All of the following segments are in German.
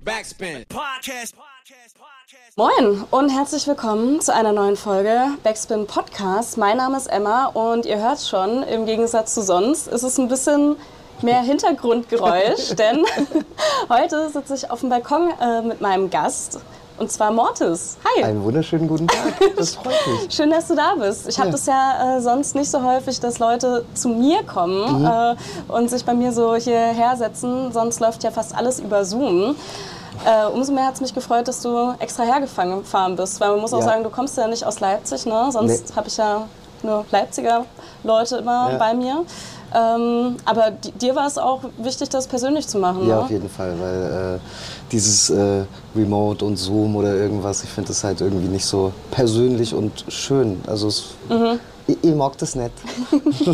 Backspin. Podcast. Moin und herzlich willkommen zu einer neuen Folge Backspin Podcast. Mein Name ist Emma und ihr hört schon, im Gegensatz zu sonst ist es ein bisschen mehr Hintergrundgeräusch, denn heute sitze ich auf dem Balkon äh, mit meinem Gast. Und zwar Mortis. Hi. Einen wunderschönen guten Tag. Das freut mich. Schön, dass du da bist. Ich habe Ja. das ja äh, sonst nicht so häufig, dass Leute zu mir kommen Mhm. äh, und sich bei mir so hierher setzen. Sonst läuft ja fast alles über Zoom. Äh, umso mehr hat es mich gefreut, dass du extra hergefahren bist. Weil man muss auch Ja. sagen, du kommst ja nicht aus Leipzig, ne? Sonst Nee. habe ich ja nur Leipziger Leute immer Ja. bei mir. Ähm, aber di- dir war es auch wichtig, das persönlich zu machen. Ja, ne? auf jeden Fall, weil äh, dieses äh, Remote und Zoom oder irgendwas, ich finde das halt irgendwie nicht so persönlich und schön. Also es, Mhm. ich, ich mag das nicht.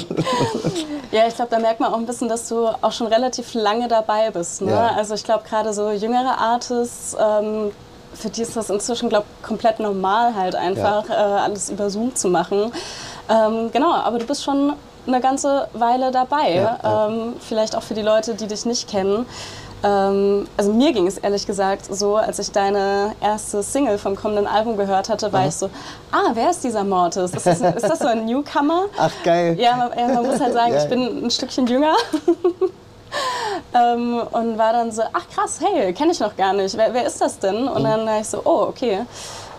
Ja, ich glaube, da merkt man auch ein bisschen, dass du auch schon relativ lange dabei bist. Ne? Ja. Also ich glaube, gerade so jüngere Artists, ähm, für die ist das inzwischen, glaube komplett normal halt einfach, äh, alles über Zoom zu machen. Ähm, genau, aber du bist schon eine ganze Weile dabei. Ja, ja. Ähm, vielleicht auch für die Leute, die dich nicht kennen. Ähm, also mir ging es ehrlich gesagt so, als ich deine erste Single vom kommenden Album gehört hatte, war ich so, ah, wer ist dieser Mortis? Ist das, ist das so ein Newcomer? Ach geil. Ja, man, ja, man muss halt sagen, ich bin ein Stückchen jünger. ähm, und war dann so, ach krass, hey, kenne ich noch gar nicht. Wer, wer ist das denn? Mhm. Und dann war ich so, oh, okay.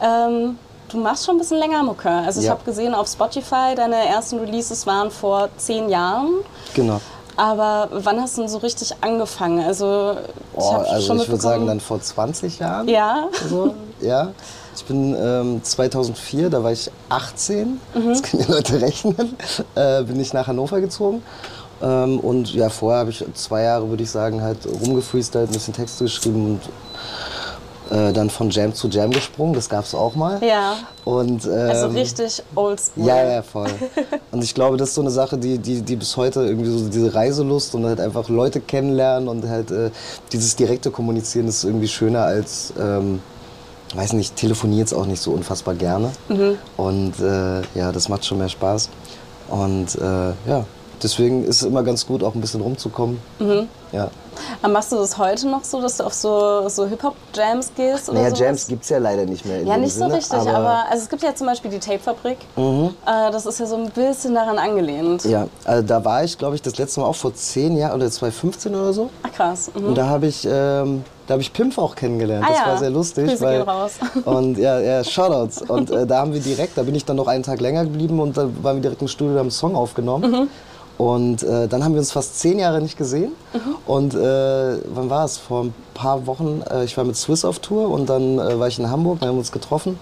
Ähm, du machst schon ein bisschen länger Mucke. Also ich Ja. habe gesehen auf Spotify, deine ersten Releases waren vor zehn Jahren. Genau. Aber wann hast du denn so richtig angefangen? Also ich Oh, also ich würde sagen dann vor 20 Jahren. Ja. So, ja. Ich bin ähm, 2004, da war ich 18, Mhm. das können die Leute rechnen, äh, bin ich nach Hannover gezogen. Ähm, und ja, vorher habe ich zwei Jahre, würde ich sagen, halt rumgefreestylt, ein bisschen Texte geschrieben und äh, dann von Jam zu Jam gesprungen, das gab es auch mal. Ja. Und, ähm, Also richtig oldschool. ja, ja, voll. Und ich glaube, das ist so eine Sache, die, die, die bis heute irgendwie so diese Reiselust und halt einfach Leute kennenlernen und halt äh, dieses direkte Kommunizieren ist irgendwie schöner als, ähm, weiß nicht, telefoniere jetzt auch nicht so unfassbar gerne. Und äh, ja, das macht schon mehr Spaß. Und äh, ja, deswegen ist es immer ganz gut, auch ein bisschen rumzukommen. Ja. Aber machst du das heute noch so, dass du auf so, so Hip-Hop-Jams gehst? Oder Naja, sowas? Jams gibt es ja leider nicht mehr. In Ja, nicht so Sinne, richtig, aber, also es gibt ja zum Beispiel die Tapefabrik. Äh, das ist ja so ein bisschen daran angelehnt. Ja, also da war ich, glaube ich, das letzte Mal auch vor zehn Jahren oder 2015 oder so. Ach krass. Mhm. Und da habe ich, ähm, da habe ich Pimp auch kennengelernt. Ah das ja. war sehr lustig. Grüße weil, gehen raus. Und ja, ja, Shoutouts. Und äh, da haben wir direkt, da bin ich dann noch einen Tag länger geblieben und da waren wir direkt im Studio, haben einen Song aufgenommen. Mhm. Und äh, dann haben wir uns fast zehn Jahre nicht gesehen. Mhm. Und äh, wann war es? Vor ein paar Wochen, äh, ich war mit Swiss auf Tour und dann äh, war ich in Hamburg, wir haben uns getroffen.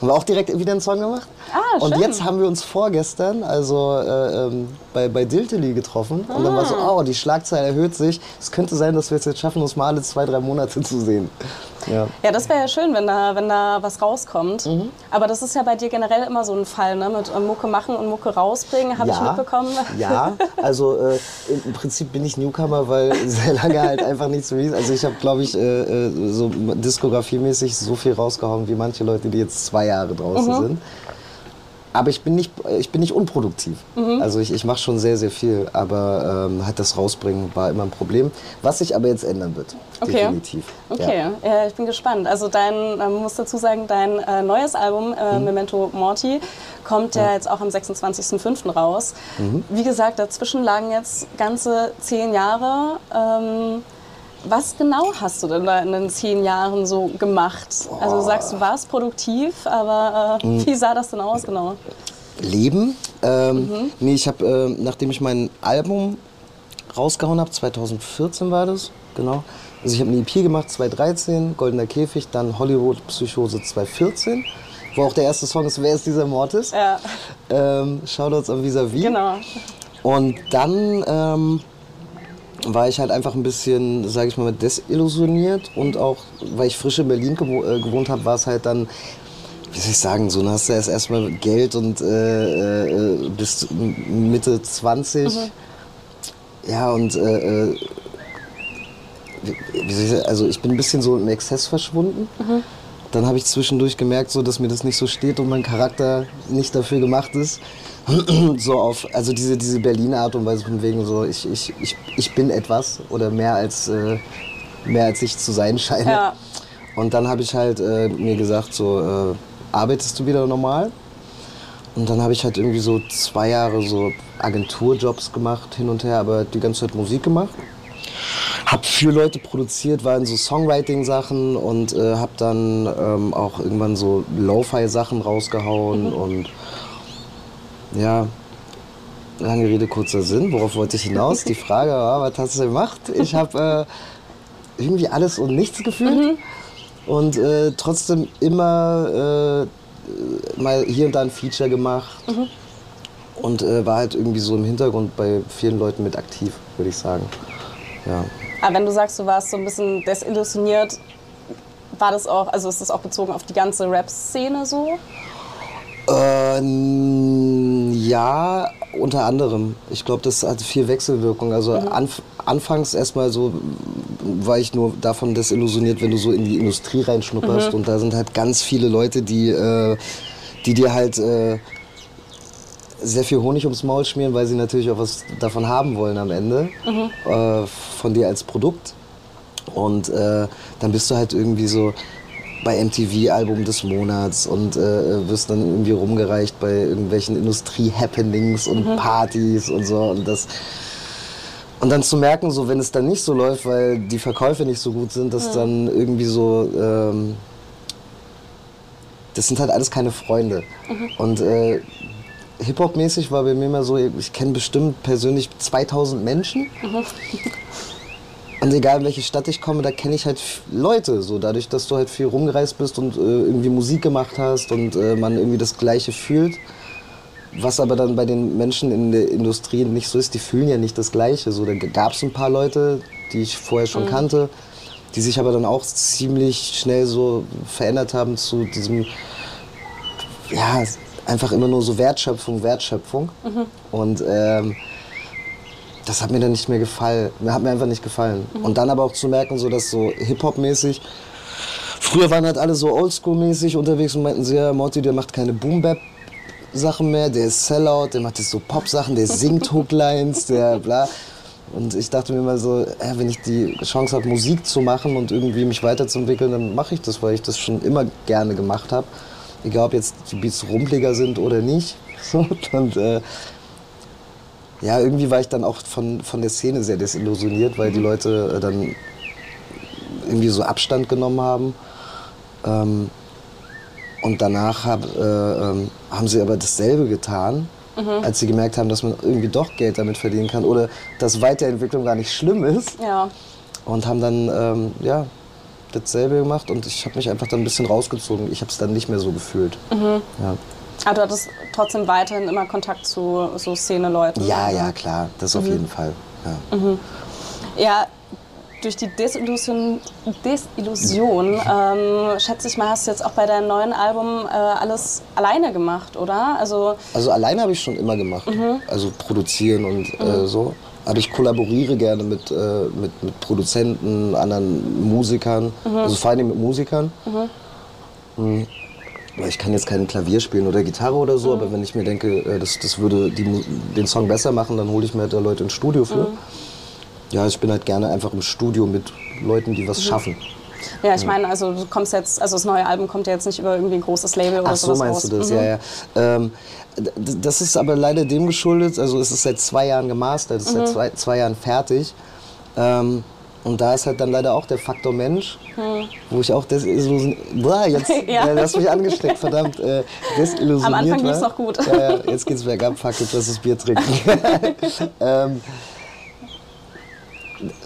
Haben wir auch direkt wieder einen Song gemacht. Ah, und schön. jetzt haben wir uns vorgestern, also äh, ähm, bei, bei Diltily getroffen. Und dann war so, Ah. oh, die Schlagzeile erhöht sich. Es könnte sein, dass wir es jetzt schaffen, uns mal alle zwei, drei Monate zu sehen. Ja. Ja, das wäre ja schön, wenn da, wenn da was rauskommt. Mhm. Aber das ist ja bei dir generell immer so ein Fall, ne? mit äh, Mucke machen und Mucke rausbringen, habe ich mitbekommen. Ja, also äh, im im Prinzip bin ich Newcomer, weil sehr lange halt einfach nichts released. Also ich habe, glaube ich, äh, äh, so diskografiemäßig so viel rausgehauen wie manche Leute, die jetzt zwei Jahre draußen Mhm. sind. Aber ich bin nicht, ich bin nicht unproduktiv. Mhm. Also ich, ich mache schon sehr, sehr viel. Aber ähm, halt das Rausbringen war immer ein Problem. Was sich aber jetzt ändern wird. Okay. Definitiv. Okay, ja. ich bin gespannt. Also dein, man muss dazu sagen, dein äh, neues Album, Mhm. äh, Memento Morti, kommt ja. jetzt auch am 26.05. raus. Mhm. Wie gesagt, dazwischen lagen jetzt ganze zehn Jahre. Ähm, was genau hast du denn da in den zehn Jahren so gemacht? Also du sagst, du warst produktiv, aber äh, Mhm. wie sah das denn aus genau? Leben. Ähm, Mhm. Nee, ich habe, äh, nachdem ich mein Album rausgehauen habe, 2014 war das, genau. Also ich habe eine EP gemacht, 2013, Goldener Käfig, dann Hollywood Psychose 2014, wo auch der erste Song ist, Wer ist dieser Mortis? Ja, Ähm, Shoutouts an Vis-a-vis. genau. Und dann ähm, war ich halt einfach ein bisschen, sage ich mal, desillusioniert und auch, weil ich frisch in Berlin gewo äh, gewohnt habe, war es halt dann, wie soll ich sagen, so, dann hast du erst erstmal Geld und äh, äh, bis Mitte 20. Ja, und äh, äh, wie, soll ich also ich bin ein bisschen so im Exzess verschwunden. Dann habe ich zwischendurch gemerkt, so, dass mir das nicht so steht und mein Charakter nicht dafür gemacht ist. so auf, also diese, diese Berliner Art und Weise von wegen so, ich, ich, ich, ich bin etwas oder mehr als äh, mehr als ich zu sein scheine. Ja. Und dann habe ich halt äh, mir gesagt, so, äh, arbeitest du wieder normal? Und dann habe ich halt irgendwie so zwei Jahre so Agenturjobs gemacht, hin und her, aber die ganze Zeit Musik gemacht. Hab für Leute produziert, war in so Songwriting-Sachen und äh, hab dann ähm, auch irgendwann so Lo-Fi-Sachen rausgehauen und ja, lange Rede, kurzer Sinn. Worauf wollte ich hinaus? Die Frage war, was hast du gemacht? Ich habe äh, irgendwie alles und nichts gefühlt und äh, trotzdem immer äh, mal hier und da ein Feature gemacht und äh, war halt irgendwie so im Hintergrund bei vielen Leuten mit aktiv, würde ich sagen. Ja. Aber wenn du sagst, du warst so ein bisschen desillusioniert, war das auch, also ist das auch bezogen auf die ganze Rap-Szene so? Äh, n- ja, unter anderem. Ich glaube, das hat viel Wechselwirkung. Also anf anfangs erstmal so war ich nur davon desillusioniert, wenn du so in die Industrie reinschnupperst und da sind halt ganz viele Leute, die, äh, die dir halt äh, sehr viel Honig ums Maul schmieren, weil sie natürlich auch was davon haben wollen am Ende äh, von dir als Produkt. Und äh, dann bist du halt irgendwie so bei MTV Album des Monats und äh, wirst dann irgendwie rumgereicht bei irgendwelchen Industrie-Happenings und Partys und so. Und, das, und dann zu merken, so wenn es dann nicht so läuft, weil die Verkäufe nicht so gut sind, dass dann irgendwie so. Ähm, das sind halt alles keine Freunde. Und äh, Hip-Hop-mäßig war bei mir immer so, ich kenne bestimmt persönlich 2000 Menschen. Und egal in welche Stadt ich komme, da kenne ich halt Leute. So dadurch, dass du halt viel rumgereist bist und äh, irgendwie Musik gemacht hast und äh, man irgendwie das Gleiche fühlt. Was aber dann bei den Menschen in der Industrie nicht so ist, die fühlen ja nicht das Gleiche. So, da gab es ein paar Leute, die ich vorher schon kannte, die sich aber dann auch ziemlich schnell so verändert haben zu diesem, ja, einfach immer nur so Wertschöpfung, Wertschöpfung. Und ähm, das hat mir dann nicht mehr gefallen. Mir hat mir einfach nicht gefallen. Und dann aber auch zu merken, so dass so Hip-Hop-mäßig. Früher waren halt alle so Oldschool-mäßig unterwegs und meinten sie, ja, Morty, der macht keine Boom-Bap-Sachen mehr, der ist Sellout, der macht jetzt so Pop-Sachen, der singt Hooklines, der bla. Und ich dachte mir immer so, wenn ich die Chance habe, Musik zu machen und irgendwie mich weiterzuentwickeln, dann mache ich das, weil ich das schon immer gerne gemacht habe. Egal, ob jetzt die Beats rumpeliger sind oder nicht. So, und äh, ja, irgendwie war ich dann auch von, von der Szene sehr desillusioniert, weil die Leute äh, dann irgendwie so Abstand genommen haben. Ähm, und danach hab, äh, ähm, haben sie aber dasselbe getan, als sie gemerkt haben, dass man irgendwie doch Geld damit verdienen kann oder dass Weiterentwicklung gar nicht schlimm ist. Ja. Und haben dann ähm, ja, dasselbe gemacht und ich habe mich einfach dann ein bisschen rausgezogen. Ich habe es dann nicht mehr so gefühlt. Ja. Aber du hattest trotzdem weiterhin immer Kontakt zu so Szene-Leuten. ja, ja, klar, das auf jeden Fall. Ja. Ja, durch die Desillusion, Desillusion ähm, schätze ich mal, hast du jetzt auch bei deinem neuen Album äh, alles alleine gemacht, oder? Also, Also alleine habe ich schon immer gemacht. Also produzieren und äh, so. Aber ich kollaboriere gerne mit, äh, mit, mit Produzenten, anderen Musikern. Also vor allem mit Musikern. Mhm. Ich kann jetzt kein Klavier spielen oder Gitarre oder so, aber wenn ich mir denke, äh, das, das würde die, den Song besser machen, dann hole ich mir halt da Leute ins Studio für. Ja, ich bin halt gerne einfach im Studio mit Leuten, die was schaffen. ja, ich meine, also du kommst jetzt, also das neue Album kommt ja jetzt nicht über irgendwie ein großes Label oder Ach so meinst raus. du das, Mhm. ja, ja. Ähm, das ist aber leider dem geschuldet, also es ist seit zwei Jahren gemastert, es ist Mhm. seit zwei, zwei Jahren fertig. Ähm, und da ist halt dann leider auch der Faktor Mensch, wo ich auch desillusioniert, boah, jetzt. Ja. ja. du hast mich angesteckt, verdammt, äh, desillusioniert Am Anfang war. lief's noch gut. Ja, ja, jetzt geht's bergab, fuck, jetzt lass das Bier trinken. ähm,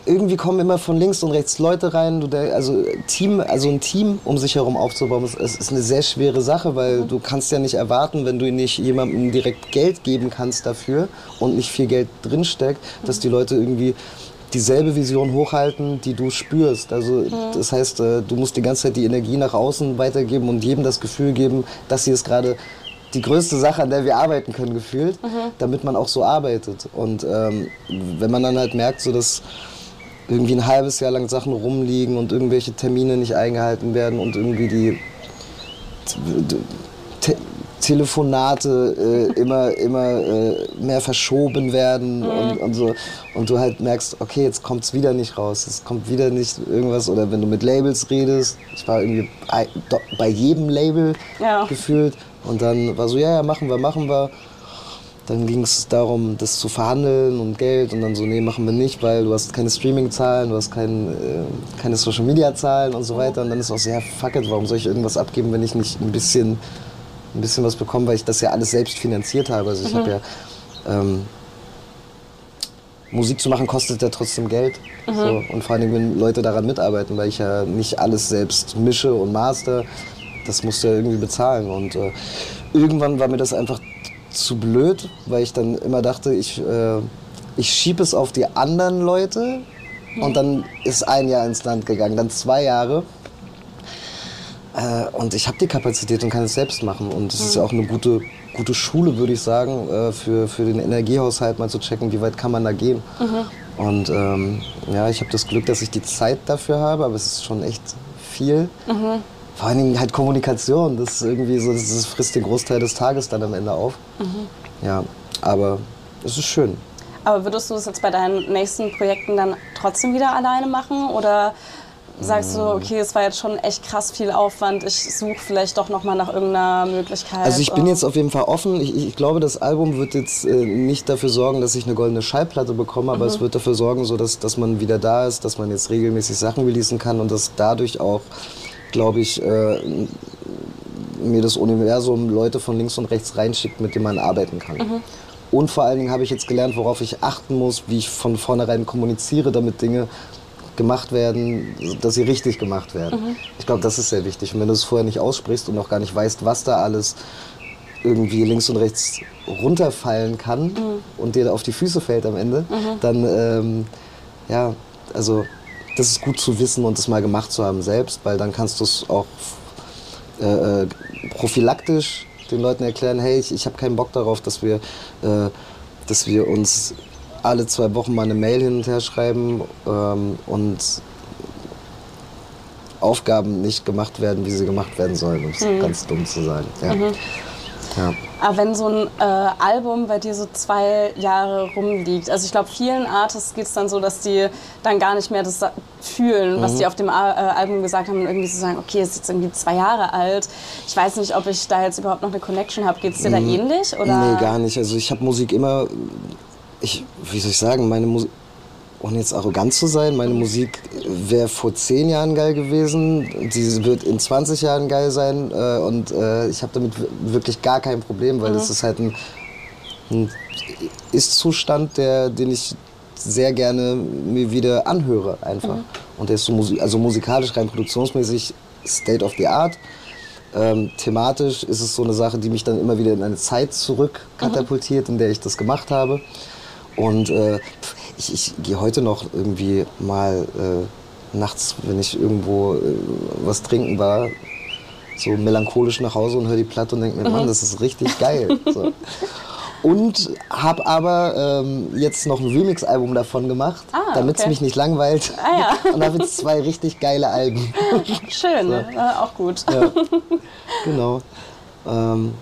irgendwie kommen immer von links und rechts Leute rein. Also, Team, also ein Team um sich herum aufzubauen, ist, ist eine sehr schwere Sache, weil du kannst ja nicht erwarten, wenn du nicht jemandem direkt Geld geben kannst dafür und nicht viel Geld drinsteckt, dass die Leute irgendwie dieselbe Vision hochhalten, die du spürst. Also das heißt, äh, du musst die ganze Zeit die Energie nach außen weitergeben und jedem das Gefühl geben, dass sie es gerade die größte Sache, an der wir arbeiten können, gefühlt, damit man auch so arbeitet. Und ähm, wenn man dann halt merkt, so dass irgendwie ein halbes Jahr lang Sachen rumliegen und irgendwelche Termine nicht eingehalten werden und irgendwie die Te Telefonate äh, immer, immer äh, mehr verschoben werden Mhm. und, und so. Und du halt merkst, okay, jetzt kommt es wieder nicht raus. Es kommt wieder nicht irgendwas. Oder wenn du mit Labels redest, ich war irgendwie bei, bei jedem Label Ja. gefühlt. Und dann war so, ja, ja, machen wir, machen wir. Dann ging es darum, das zu verhandeln und Geld und dann so, nee, machen wir nicht, weil du hast keine Streaming-Zahlen, du hast kein, äh, keine Social-Media-Zahlen und so weiter. Und dann ist auch sehr, fuck it, warum soll ich irgendwas abgeben, wenn ich nicht ein bisschen, ein bisschen was bekomme, weil ich das ja alles selbst finanziert habe. Also ich habe ja, ähm, Musik zu machen kostet ja trotzdem Geld. So. Und vor allem, wenn Leute daran mitarbeiten, weil ich ja nicht alles selbst mische und master, das musst du ja irgendwie bezahlen. Und äh, irgendwann war mir das einfach zu blöd, weil ich dann immer dachte, ich, äh, ich schiebe es auf die anderen Leute. Und dann ist ein Jahr ins Land gegangen, dann zwei Jahre. Äh, und ich habe die Kapazität und kann es selbst machen. Und es ist ja auch eine gute, gute Schule, würde ich sagen, äh, für, für den Energiehaushalt mal zu checken, wie weit kann man da gehen. Und ähm, ja, ich habe das Glück, dass ich die Zeit dafür habe, aber es ist schon echt viel. Vor allen Dingen halt Kommunikation. Das ist irgendwie so, das das frisst den Großteil des Tages dann am Ende auf. Ja, aber es ist schön. Aber würdest du es jetzt bei deinen nächsten Projekten dann trotzdem wieder alleine machen? Oder sagst du, okay, es war jetzt schon echt krass viel Aufwand, ich suche vielleicht doch noch mal nach irgendeiner Möglichkeit? Also ich bin jetzt auf jeden Fall offen. Ich, ich glaube, das Album wird jetzt äh, nicht dafür sorgen, dass ich eine goldene Schallplatte bekomme, aber es wird dafür sorgen, so dass, dass man wieder da ist, dass man jetzt regelmäßig Sachen releasen kann und dass dadurch auch, glaube ich, äh, mir das Universum Leute von links und rechts reinschickt, mit denen man arbeiten kann. Und vor allen Dingen habe ich jetzt gelernt, worauf ich achten muss, wie ich von vornherein kommuniziere, damit Dinge gemacht werden, dass sie richtig gemacht werden. Ich glaube, das ist sehr wichtig. Und wenn du es vorher nicht aussprichst und noch gar nicht weißt, was da alles irgendwie links und rechts runterfallen kann und dir auf die Füße fällt am Ende, dann ähm, ja, also das ist gut zu wissen und es mal gemacht zu haben selbst, weil dann kannst du es auch äh, äh, prophylaktisch den Leuten erklären, hey, ich, ich habe keinen Bock darauf, dass wir, äh, dass wir uns alle zwei Wochen mal eine Mail hin und her schreiben ähm, und Aufgaben nicht gemacht werden, wie sie gemacht werden sollen, um es ganz dumm zu sagen. Ja. Ja. Aber wenn so ein äh, Album bei dir so zwei Jahre rumliegt, also ich glaube, vielen Artists geht es dann so, dass die dann gar nicht mehr das fühlen, Mhm. was die auf dem Al äh, Album gesagt haben und irgendwie so sagen, okay, es ist jetzt irgendwie zwei Jahre alt. Ich weiß nicht, ob ich da jetzt überhaupt noch eine Connection habe. Geht es dir da ähnlich? Oder? Mhm. Nee, gar nicht. Also ich habe Musik immer, ich, wie soll ich sagen, meine Musik, ohne jetzt arrogant zu sein, meine Musik wäre vor zehn Jahren geil gewesen, sie wird in 20 Jahren geil sein äh, und äh, ich habe damit wirklich gar kein Problem, weil das ist halt ein, ein Ist-Zustand, der, den ich sehr gerne mir wieder anhöre einfach. Und der ist so musi also musikalisch, rein produktionsmäßig State of the Art. Ähm, thematisch ist es so eine Sache, die mich dann immer wieder in eine Zeit zurück katapultiert, in der ich das gemacht habe. Und äh, ich, ich gehe heute noch irgendwie mal äh, nachts, wenn ich irgendwo äh, was trinken war, so melancholisch nach Hause und höre die Platte und denke mir, Mann, das ist richtig geil. So. Und habe aber ähm, jetzt noch ein Remix-Album davon gemacht, Ah, damit es okay. mich nicht langweilt. Ah, ja. Und habe jetzt zwei richtig geile Alben. Schön, äh, auch gut. Genau. Ähm,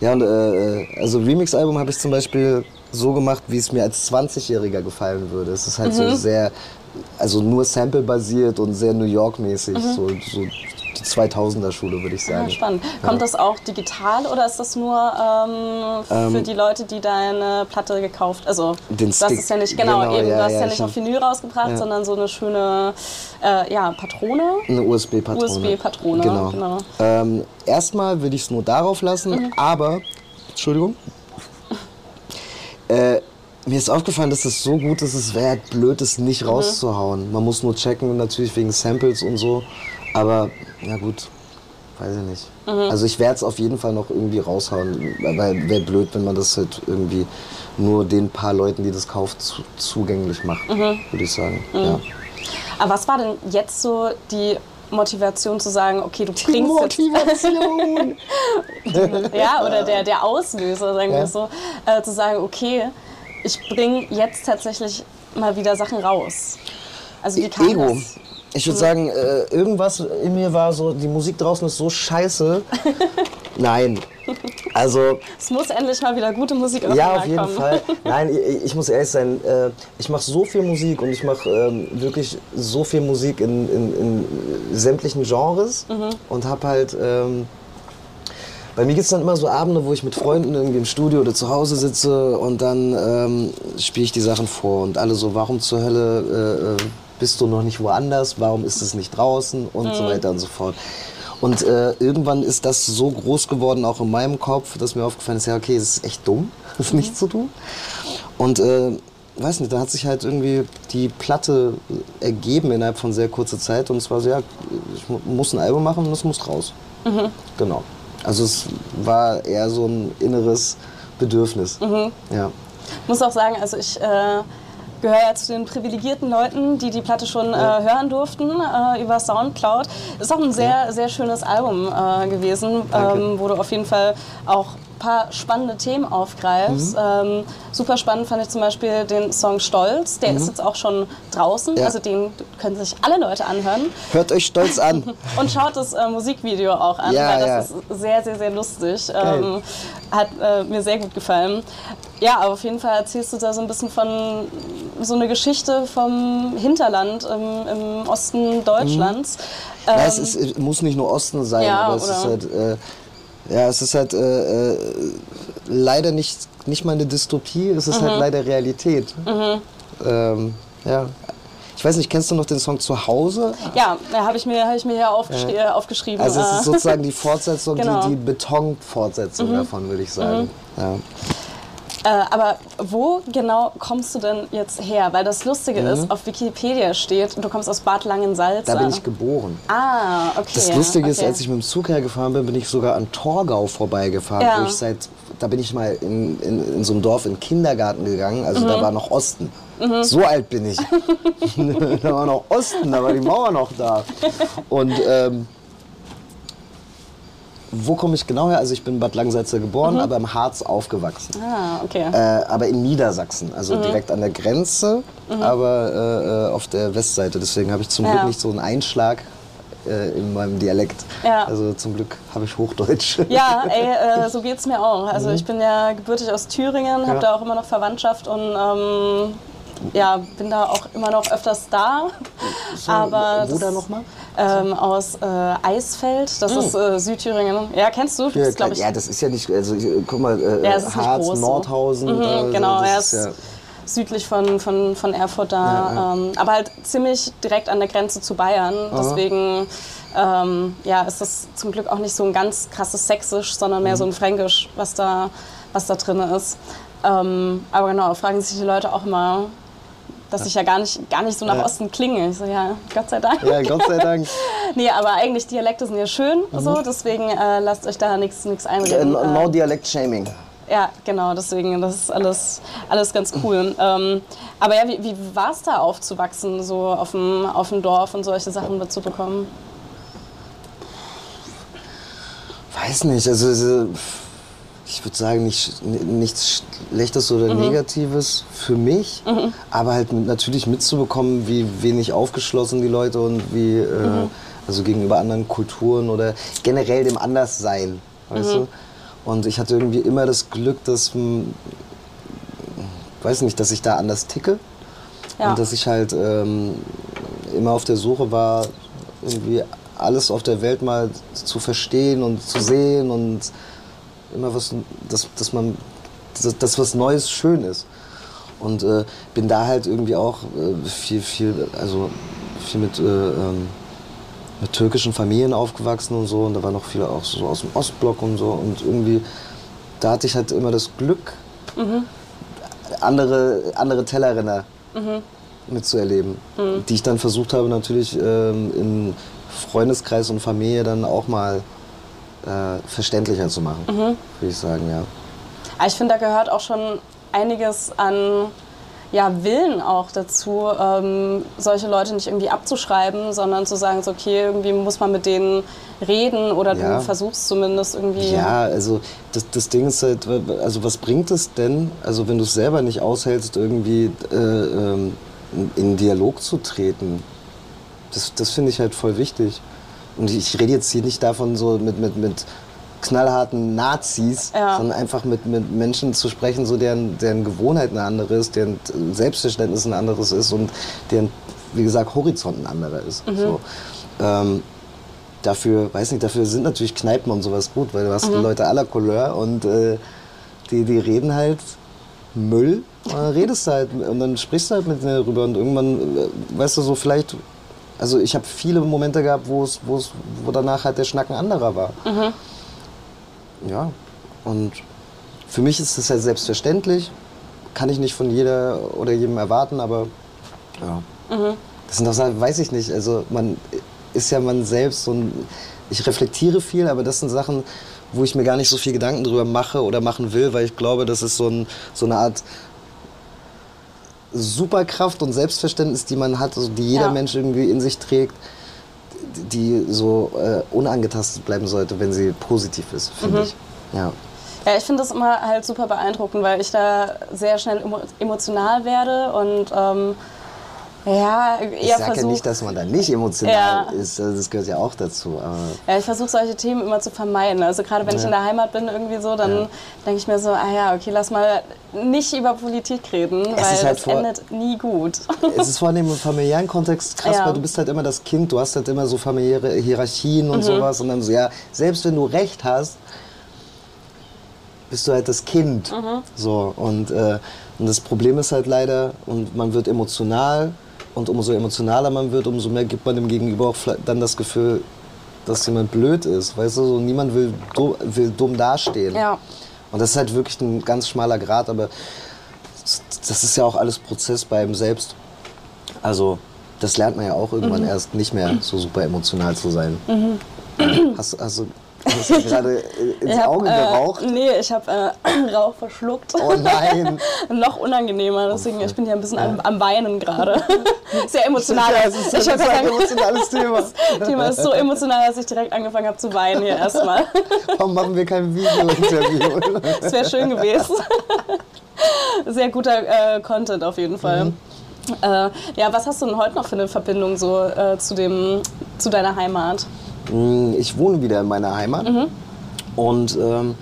ja, und, äh, also Remix-Album habe ich zum Beispiel so gemacht, wie es mir als 20-Jähriger gefallen würde. Es ist halt Mhm. so sehr, also nur Sample-basiert und sehr New York-mäßig, so, so die 2000er-Schule, würde ich Mhm. Ah, sagen. spannend. Kommt das auch digital oder ist das nur ähm, für die Leute, die deine Platte gekauft Also Den das Stick, ist ja nicht genau, genau, eben, ja, du hast ja, ja, ich nicht auf Vinyl rausgebracht, Ja. sondern so eine schöne äh, ja, Patrone. Eine USB-Patrone. USB-Patrone, Genau. genau. Ähm, erstmal will ich es nur darauf lassen, Mhm. aber, Entschuldigung, äh, mir ist aufgefallen, dass das so gut ist, es wäre halt blöd, es Mhm. nicht rauszuhauen. Man muss nur checken, natürlich wegen Samples und so, aber na gut, weiß ich nicht. Mhm. Also ich werde es auf jeden Fall noch irgendwie raushauen, weil wäre blöd, wenn man das halt irgendwie nur den paar Leuten, die das kaufen, zu, zugänglich macht, Mhm. würde ich sagen. Ja. Aber was war denn jetzt so die Motivation zu sagen, okay, du bringst jetzt Motivation! ja, oder der, der Auslöser, sagen Ja. wir so, äh, zu sagen, okay, ich bringe jetzt tatsächlich mal wieder Sachen raus. Also wie kam Ego. das? Ich würde sagen, äh, irgendwas in mir war so, die Musik draußen ist so scheiße. Nein, Also Es muss endlich mal wieder gute Musik auf Ja, auf jeden kommen. Fall. Nein, ich, ich muss ehrlich sein, äh, ich mache so viel Musik und ich mache ähm, wirklich so viel Musik in, in, in sämtlichen Genres Mhm. und habe halt. Ähm, bei mir gibt es dann immer so Abende, wo ich mit Freunden irgendwie im Studio oder zu Hause sitze und dann ähm, spiele ich die Sachen vor und alle so, warum zur Hölle äh, äh, bist du noch nicht woanders, warum ist es nicht draußen und Mhm. so weiter und so fort. Und äh, irgendwann ist das so groß geworden, auch in meinem Kopf, dass mir aufgefallen ist, ja okay, das ist echt dumm, das nicht zu tun. Und äh, weiß nicht, da hat sich halt irgendwie die Platte ergeben innerhalb von sehr kurzer Zeit und zwar so, ja, ich mu- muss ein Album machen und es muss raus. Genau. Also es war eher so ein inneres Bedürfnis. Ja. Ich muss auch sagen, also ich äh, gehöre ja zu den privilegierten Leuten, die die Platte schon äh, hören durften äh, über Soundcloud. Ist auch ein sehr, sehr schönes Album äh, gewesen, ähm, wo du auf jeden Fall auch paar spannende Themen aufgreifst. Mhm. Ähm, super spannend fand ich zum Beispiel den Song Stolz. Der ist jetzt auch schon draußen, Mhm. Ja. also den können sich alle Leute anhören. Hört euch stolz an. Und schaut das äh, Musikvideo auch an, Ja, weil das ja. ist sehr, sehr, sehr lustig. Ähm, hat äh, mir sehr gut gefallen. Ja, aber auf jeden Fall erzählst du da so ein bisschen von so eine Geschichte vom Hinterland im, im Osten Deutschlands. Ja, Ähm, es, ist, muss nicht nur Osten sein, Ja, aber es ist oder- halt, äh, ja, es ist halt äh, äh, leider nicht, nicht mal eine Dystopie, es ist Mhm. halt leider Realität. Ähm, ja. Ich weiß nicht, kennst du noch den Song Zuhause? ja, da habe ich, mir- hab ich mir hier aufgeschri äh, aufgeschrieben. Also es ist äh, sozusagen die Fortsetzung, Genau. die, die Beton-Fortsetzung davon, würde ich sagen. Ja. Äh, aber wo genau kommst du denn jetzt her? Weil das Lustige Mhm. ist, auf Wikipedia steht, du kommst aus Bad Langensalza. Da bin ich geboren. Ah, okay. Das Lustige ist, okay. als ich mit dem Zug hergefahren bin, bin ich sogar an Torgau vorbeigefahren. Ja. Wo ich seit, da bin ich mal in, in, in so einem Dorf in den Kindergarten gegangen. Also Mhm. da war noch Osten. So alt bin ich. da war noch Osten, da war die Mauer noch da. Und ähm, wo komme ich genau her? Also ich bin in Bad Langsalza geboren, aber im Harz aufgewachsen. Ah, okay. Äh, aber in Niedersachsen, also Mhm. direkt an der Grenze, aber äh, auf der Westseite. Deswegen habe ich zum Ja. Glück nicht so einen Einschlag äh, in meinem Dialekt. Ja. Also zum Glück habe ich Hochdeutsch. Ja, ey, äh, so geht's mir auch. Also ich bin ja gebürtig aus Thüringen, habe Mhm. Ja. da auch immer noch Verwandtschaft und ähm, ja, bin da auch immer noch öfters da. Aber wo da nochmal? Ähm, aus äh, Eisfeld, das ist äh, Südthüringen. Ja, kennst du? Das Ja, ich, ja, das ist ja nicht, also äh, guck mal, äh, Ja, Harz, groß so. Nordhausen. Mhm, äh, genau, das er ist ja, südlich von, von, von Erfurt da. Ja, ja. Ähm, aber halt ziemlich direkt an der Grenze zu Bayern. Deswegen ähm, ja, ist das zum Glück auch nicht so ein ganz krasses Sächsisch, sondern mehr so ein Fränkisch, was da, was da drin ist. Ähm, aber genau, fragen sich die Leute auch immer, dass ich ja gar nicht, gar nicht so nach Ja. Osten klinge. Ich so, ja, Gott sei Dank. ja, Gott sei Dank. Nee, aber eigentlich Dialekte sind ja schön, so, deswegen äh, lasst euch da nichts einreden. Äh, no Dialekt-Shaming. ja, genau, deswegen, das ist alles, alles ganz cool. Ähm, aber ja, wie, wie war es da aufzuwachsen, so auf dem, auf dem Dorf und solche Sachen mitzubekommen? Weiß nicht, also äh, ich würde sagen, nicht, nichts Schlechtes oder Negatives für mich, aber halt mit, natürlich mitzubekommen, wie wenig aufgeschlossen die Leute und wie, äh, also gegenüber anderen Kulturen oder generell dem Anderssein, weißt du? Und ich hatte irgendwie immer das Glück, dass, weiß nicht, dass ich da anders ticke Ja. und dass ich halt ähm, immer auf der Suche war, irgendwie alles auf der Welt mal zu verstehen und zu sehen und immer was, dass, dass man, dass, dass was Neues schön ist. Und äh, bin da halt irgendwie auch äh, viel, viel, also viel mit, äh, ähm, mit türkischen Familien aufgewachsen und so. Und da waren noch viele auch so aus dem Ostblock und so. Und irgendwie, da hatte ich halt immer das Glück, andere, andere Tellerränder mitzuerleben, die ich dann versucht habe natürlich ähm, in Freundeskreis und Familie dann auch mal äh, verständlicher zu machen, würde ich sagen, ja. Aber ich finde, da gehört auch schon einiges an ja, Willen auch dazu, ähm, solche Leute nicht irgendwie abzuschreiben, sondern zu sagen, so, okay, irgendwie muss man mit denen reden oder Ja. du versuchst zumindest irgendwie. Ja, also das, das Ding ist halt, also was bringt es denn, also wenn du es selber nicht aushältst, irgendwie äh, ähm, in Dialog zu treten? Das, das finde ich halt voll wichtig. Und ich rede jetzt hier nicht davon so mit, mit, mit knallharten Nazis, Ja. sondern einfach mit, mit Menschen zu sprechen, so deren, deren Gewohnheit eine andere ist, deren Selbstverständnis ein anderes ist und deren, wie gesagt, Horizont ein anderer ist. Mhm. So. Ähm, dafür, weiß nicht, dafür sind natürlich Kneipen und sowas gut, weil du hast Mhm. Leute aller Couleur und äh, die, die reden halt Müll und dann redest du halt und dann sprichst du halt mit denen darüber und irgendwann, äh, weißt du, so vielleicht, also ich habe viele Momente gehabt, wo es, wo es, wo danach halt der Schnacken anderer war. Ja, und für mich ist das halt selbstverständlich, kann ich nicht von jeder oder jedem erwarten, aber ja. Das sind doch Sachen, weiß ich nicht, also man ist ja man selbst und ich reflektiere viel, aber das sind Sachen, wo ich mir gar nicht so viel Gedanken drüber mache oder machen will, weil ich glaube, das ist so, ein, so eine Art Superkraft und Selbstverständnis, die man hat, also die jeder Ja. Mensch irgendwie in sich trägt, die so äh, unangetastet bleiben sollte, wenn sie positiv ist, finde ich. Ja. Ja, ich finde das immer halt super beeindruckend, weil ich da sehr schnell emo emotional werde und ähm, ja, eher Ich sage ja nicht, dass man da nicht emotional Ja. ist, also das gehört ja auch dazu. Ja, ich versuche solche Themen immer zu vermeiden. Also gerade wenn ich Ja. in der Heimat bin irgendwie so, dann Ja. denke ich mir so, ah ja, okay, lass mal nicht über Politik reden, weil ist halt das vor- endet nie gut. es ist vor allem im familiären Kontext krass, weil du bist halt immer das Kind, du hast halt immer so familiäre Hierarchien Mhm. und sowas und dann so, ja, selbst wenn du recht hast, bist du halt das Kind. Mhm. So, und, äh, und das Problem ist halt leider, und man wird emotional und umso emotionaler man wird, umso mehr gibt man dem Gegenüber auch dann das Gefühl, dass jemand blöd ist. Weißt du, so, niemand will, du- will dumm dastehen. Ja. Und das ist halt wirklich ein ganz schmaler Grad, aber das- ist ja auch alles Prozess bei ihm selbst. Also, das lernt man ja auch Mhm. irgendwann erst nicht mehr so super emotional zu sein. Hast, hast, du- hast du gerade ins Ich hab, Auge geraucht? Äh, nee, ich habe äh, Rauch verschluckt. Oh nein! Noch unangenehmer, deswegen ich bin hier ein bisschen am, am Weinen gerade. Sehr emotional. Ja, es ist, ich das ist wollte ein emotionales Thema. das Thema ist so emotional, dass ich direkt angefangen habe zu weinen hier erstmal. Warum machen wir kein Video-Interview? Das wäre schön gewesen. Sehr guter äh, Content auf jeden Fall. Mhm. Äh, ja, was hast du denn heute noch für eine Verbindung so äh, zu, dem, zu deiner Heimat? Mm, Ich wohne wieder in meiner Heimat. Und ähm,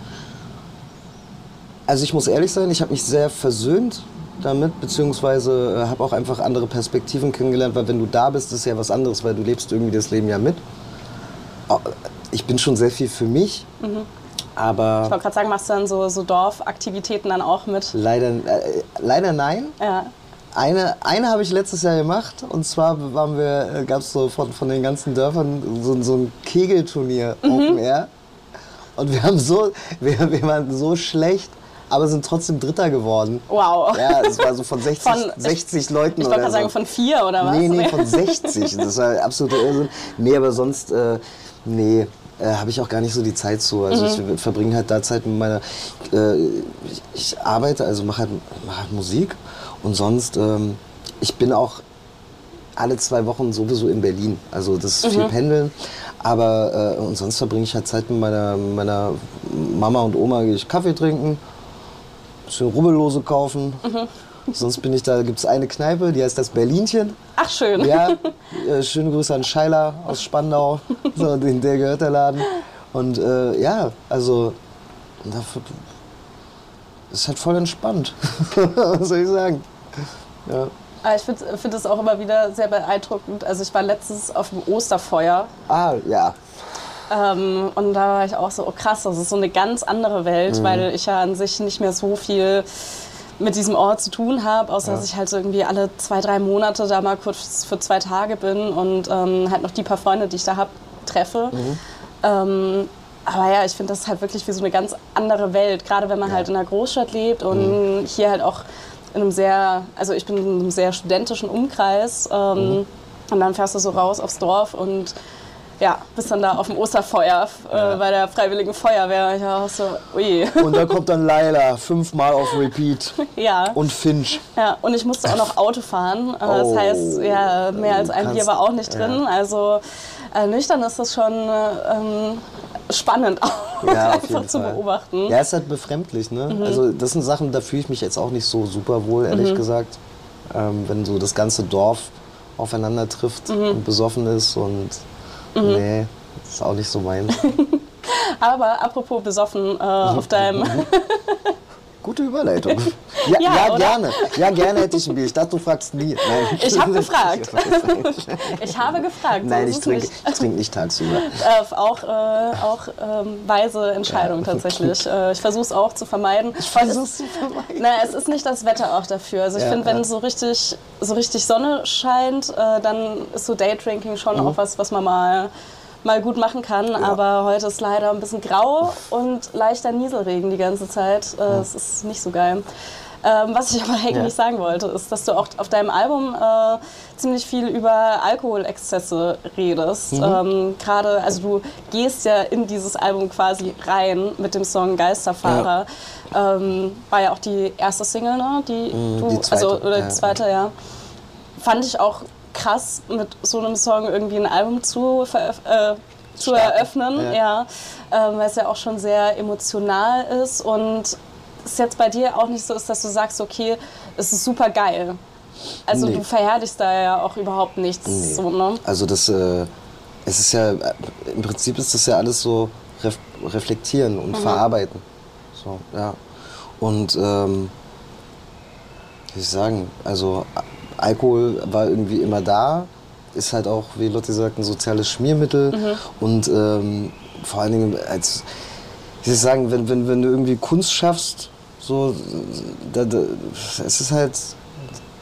also ich muss ehrlich sein, ich habe mich sehr versöhnt damit, beziehungsweise äh, habe auch einfach andere Perspektiven kennengelernt, weil wenn du da bist, ist ja was anderes, weil du lebst irgendwie das Leben ja mit. Ich bin schon sehr viel für mich, Ich aber wollte gerade sagen, machst du dann so, so Dorfaktivitäten dann auch mit? leider, äh, leider nein. Ja. Eine, eine habe ich letztes Jahr gemacht und zwar waren wir, gab es so von, von den ganzen Dörfern so, so ein Kegelturnier Open Air und wir haben so, wir, wir waren so schlecht, aber sind trotzdem Dritter geworden. Wow. Ja, es war so von 60, Von- 60 Leuten Ich oder wollte gerade so. sagen, von vier oder was? Nee, nee, von 60. Das war absoluter Irrsinn. Nee, aber sonst, äh, nee, äh, habe ich auch gar nicht so die Zeit zu. Also ich verbringe halt da Zeit mit meiner, äh, ich, ich arbeite, also mache halt, mach halt Musik und sonst, ähm, ich bin auch alle zwei Wochen sowieso in Berlin. Also das ist viel Pendeln. Aber äh, und sonst verbringe ich halt Zeit mit meiner, meiner Mama und Oma, gehe ich Kaffee trinken, bisschen Rubbellose kaufen. Sonst bin ich da, gibt es eine Kneipe, die heißt das Berlinchen. Ach, schön. Ja, äh, schöne Grüße an Scheiler aus Spandau. So, den, der gehört der Laden. Und äh, ja, also dafür ist halt voll entspannt. Was soll ich sagen? Ja. Aber ich finde find das auch immer wieder sehr beeindruckend. Also ich war letztens auf dem Osterfeuer Ah, ja. ähm, und da war ich auch so, oh krass, das ist so eine ganz andere Welt, Mhm. weil ich ja an sich nicht mehr so viel mit diesem Ort zu tun habe, außer dass ich halt so irgendwie alle zwei, drei Monate da mal kurz für zwei Tage bin und ähm, halt noch die paar Freunde, die ich da habe, treffe. Mhm. Ähm, aber ja, ich finde das halt wirklich wie so eine ganz andere Welt, gerade wenn man halt in einer Großstadt lebt und hier halt auch in einem sehr, also ich bin in einem sehr studentischen Umkreis ähm, und dann fährst du so raus aufs Dorf und ja, bist dann da auf dem Osterfeuer äh, bei der Freiwilligen Feuerwehr. Ich war auch so, ui. Und da kommt dann Laila fünfmal auf Repeat. ja. Und Finch. ja, und ich musste auch noch Auto fahren. Äh, Das Oh. heißt, ja, mehr als ein Bier war auch nicht drin. Also äh, nüchtern ist das schon äh, ähm, spannend auch Ja, einfach zu Fall. beobachten. Ja, ist halt befremdlich, ne? Mhm. Also das sind Sachen, da fühle ich mich jetzt auch nicht so super wohl, ehrlich gesagt. Ähm, wenn so das ganze Dorf aufeinander trifft Mhm. und besoffen ist und nee, das ist auch nicht so meins. Aber apropos besoffen äh, auf deinem. Gute Überleitung. Ja, Ja, ja, gerne. Ja, gerne hätte ich ein Bier. Ich dachte, du fragst nie. Nein. Ich habe gefragt. Ich habe gefragt. Nein, ich es trinke nicht. ich trink nicht tagsüber. Äh, auch äh, auch ähm, weise Entscheidung tatsächlich. Äh, ich versuche es auch zu vermeiden. Ich versuch's zu vermeiden. Na, es ist nicht das Wetter auch dafür. Also ich Ja, finde, wenn so richtig so richtig Sonne scheint, äh, dann ist so Daydrinking schon Mhm. auch was, was man mal mal gut machen kann. Aber heute ist leider ein bisschen grau und leichter Nieselregen die ganze Zeit. Äh, Es ist nicht so geil. Ähm, was ich aber eigentlich Ja. sagen wollte, ist, dass du auch auf deinem Album äh, ziemlich viel über Alkoholexzesse redest. Mhm. Ähm, Gerade, also du gehst ja in dieses Album quasi rein mit dem Song Geisterfahrer. Ähm, war ja auch die erste Single, ne? Die du, Mhm, die zweite, also oder ja. die zweite, ja. Fand ich auch krass, mit so einem Song irgendwie ein Album zu, äh, zu eröffnen, ja. ja, ähm, weil es ja auch schon sehr emotional ist und es jetzt bei dir auch nicht so ist, dass du sagst, okay, es ist super geil. Also Nee. du verherrlichst da ja auch überhaupt nichts. Nee. So, ne? Also das, äh, es ist ja, äh, im Prinzip ist das ja alles so ref reflektieren und verarbeiten. So, ja. Und, ähm, wie soll ich sagen, also Alkohol war irgendwie immer da, ist halt auch, wie Lotti sagt, ein soziales Schmiermittel. Und ähm, vor allen Dingen als, ich sagen, wenn, wenn, wenn du irgendwie Kunst schaffst, so, da, da, es ist halt,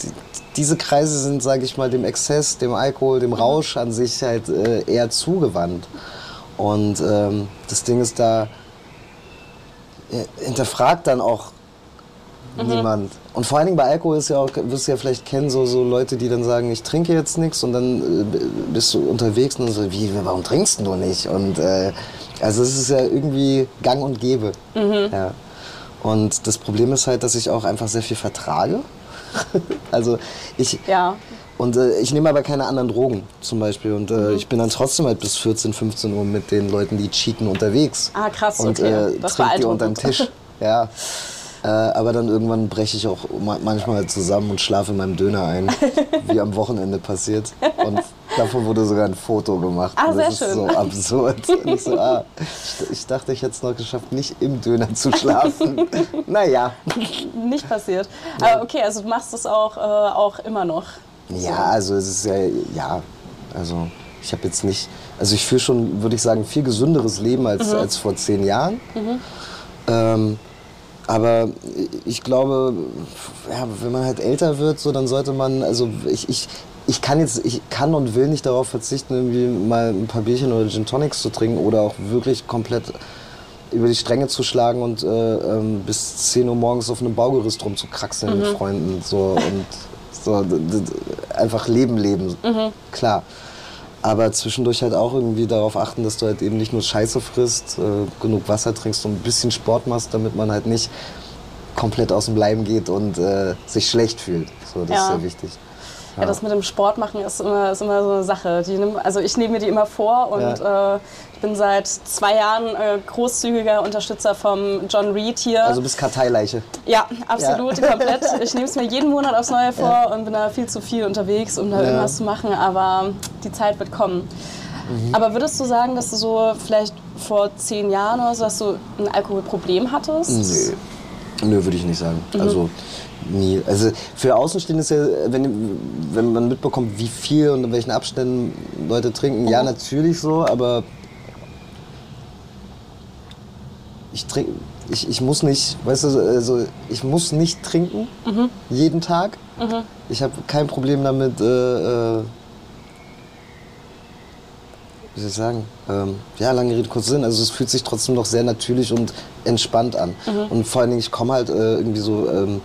die, diese Kreise sind, sage ich mal, dem Exzess, dem Alkohol, dem Rausch an sich halt äh, eher zugewandt. Und ähm, das Ding ist da, äh, hinterfragt dann auch niemand. Und vor allen Dingen bei Alkohol ist ja auch, wirst du ja vielleicht kennen, so, so Leute, die dann sagen, ich trinke jetzt nichts und dann äh, bist du unterwegs und so, wie, warum trinkst du nicht? Und äh, also es ist ja irgendwie gang und gäbe. Ja. Und das Problem ist halt, dass ich auch einfach sehr viel vertrage. also ich, Ja. und äh, ich nehme aber keine anderen Drogen zum Beispiel. Und äh, ich bin dann trotzdem halt bis 14, 15 Uhr mit den Leuten, die cheaten, unterwegs. Ah, krass, Und okay. äh, Das war die unterm. Tisch. Ja. Äh, aber dann irgendwann breche ich auch ma- manchmal zusammen und schlafe in meinem Döner ein, wie am Wochenende passiert. Und davon wurde sogar ein Foto gemacht. Ah, sehr das ist schön. so absurd. Und ich, so, ah, ich, ich dachte, ich hätte es noch geschafft, nicht im Döner zu schlafen. naja. Nicht passiert. Aber okay, also du machst das auch, äh, auch immer noch. Ja, also es ist ja, ja, also ich habe jetzt nicht, also ich führe schon, würde ich sagen, viel gesünderes Leben als, als vor zehn Jahren. Ähm, aber ich glaube, ja, wenn man halt älter wird, so, dann sollte man, also ich, ich, ich kann jetzt, ich kann und will nicht darauf verzichten, irgendwie mal ein paar Bierchen oder Gin Tonics zu trinken oder auch wirklich komplett über die Stränge zu schlagen und äh, ähm, bis 10 Uhr morgens auf einem Baugerüst rumzukraxeln mit Freunden. So, und so, einfach Leben leben. Klar. Aber zwischendurch halt auch irgendwie darauf achten, dass du halt eben nicht nur Scheiße frisst, äh, genug Wasser trinkst und ein bisschen Sport machst, damit man halt nicht komplett aus dem Leim geht und äh, sich schlecht fühlt. So, das Ja. ist sehr wichtig. Ja, das mit dem Sport machen ist immer, ist immer so eine Sache. Nimm, also ich nehme mir die immer vor und äh, ich bin seit zwei Jahren äh, großzügiger Unterstützer vom John Reed hier. Also bist Karteileiche. ja, absolut, komplett. Ich nehme es mir jeden Monat aufs Neue vor und bin da viel zu viel unterwegs, um da Ja. irgendwas zu machen, aber die Zeit wird kommen. Mhm. Aber würdest du sagen, dass du so vielleicht vor zehn Jahren oder so, dass du ein Alkoholproblem hattest? Nee. Nö, würde ich nicht sagen. Also nie. Also für Außenstehende ist ja, wenn, wenn man mitbekommt, wie viel und in welchen Abständen Leute trinken, ja natürlich so, aber ich trinke, ich, ich muss nicht, weißt du, also ich muss nicht trinken jeden Tag. Ich habe kein Problem damit. Äh, äh, wie soll ich sagen, ähm, ja, lange Rede, kurzer Sinn. Also es fühlt sich trotzdem noch sehr natürlich und entspannt an. Und vor allen Dingen, ich komme halt äh, irgendwie so ähm,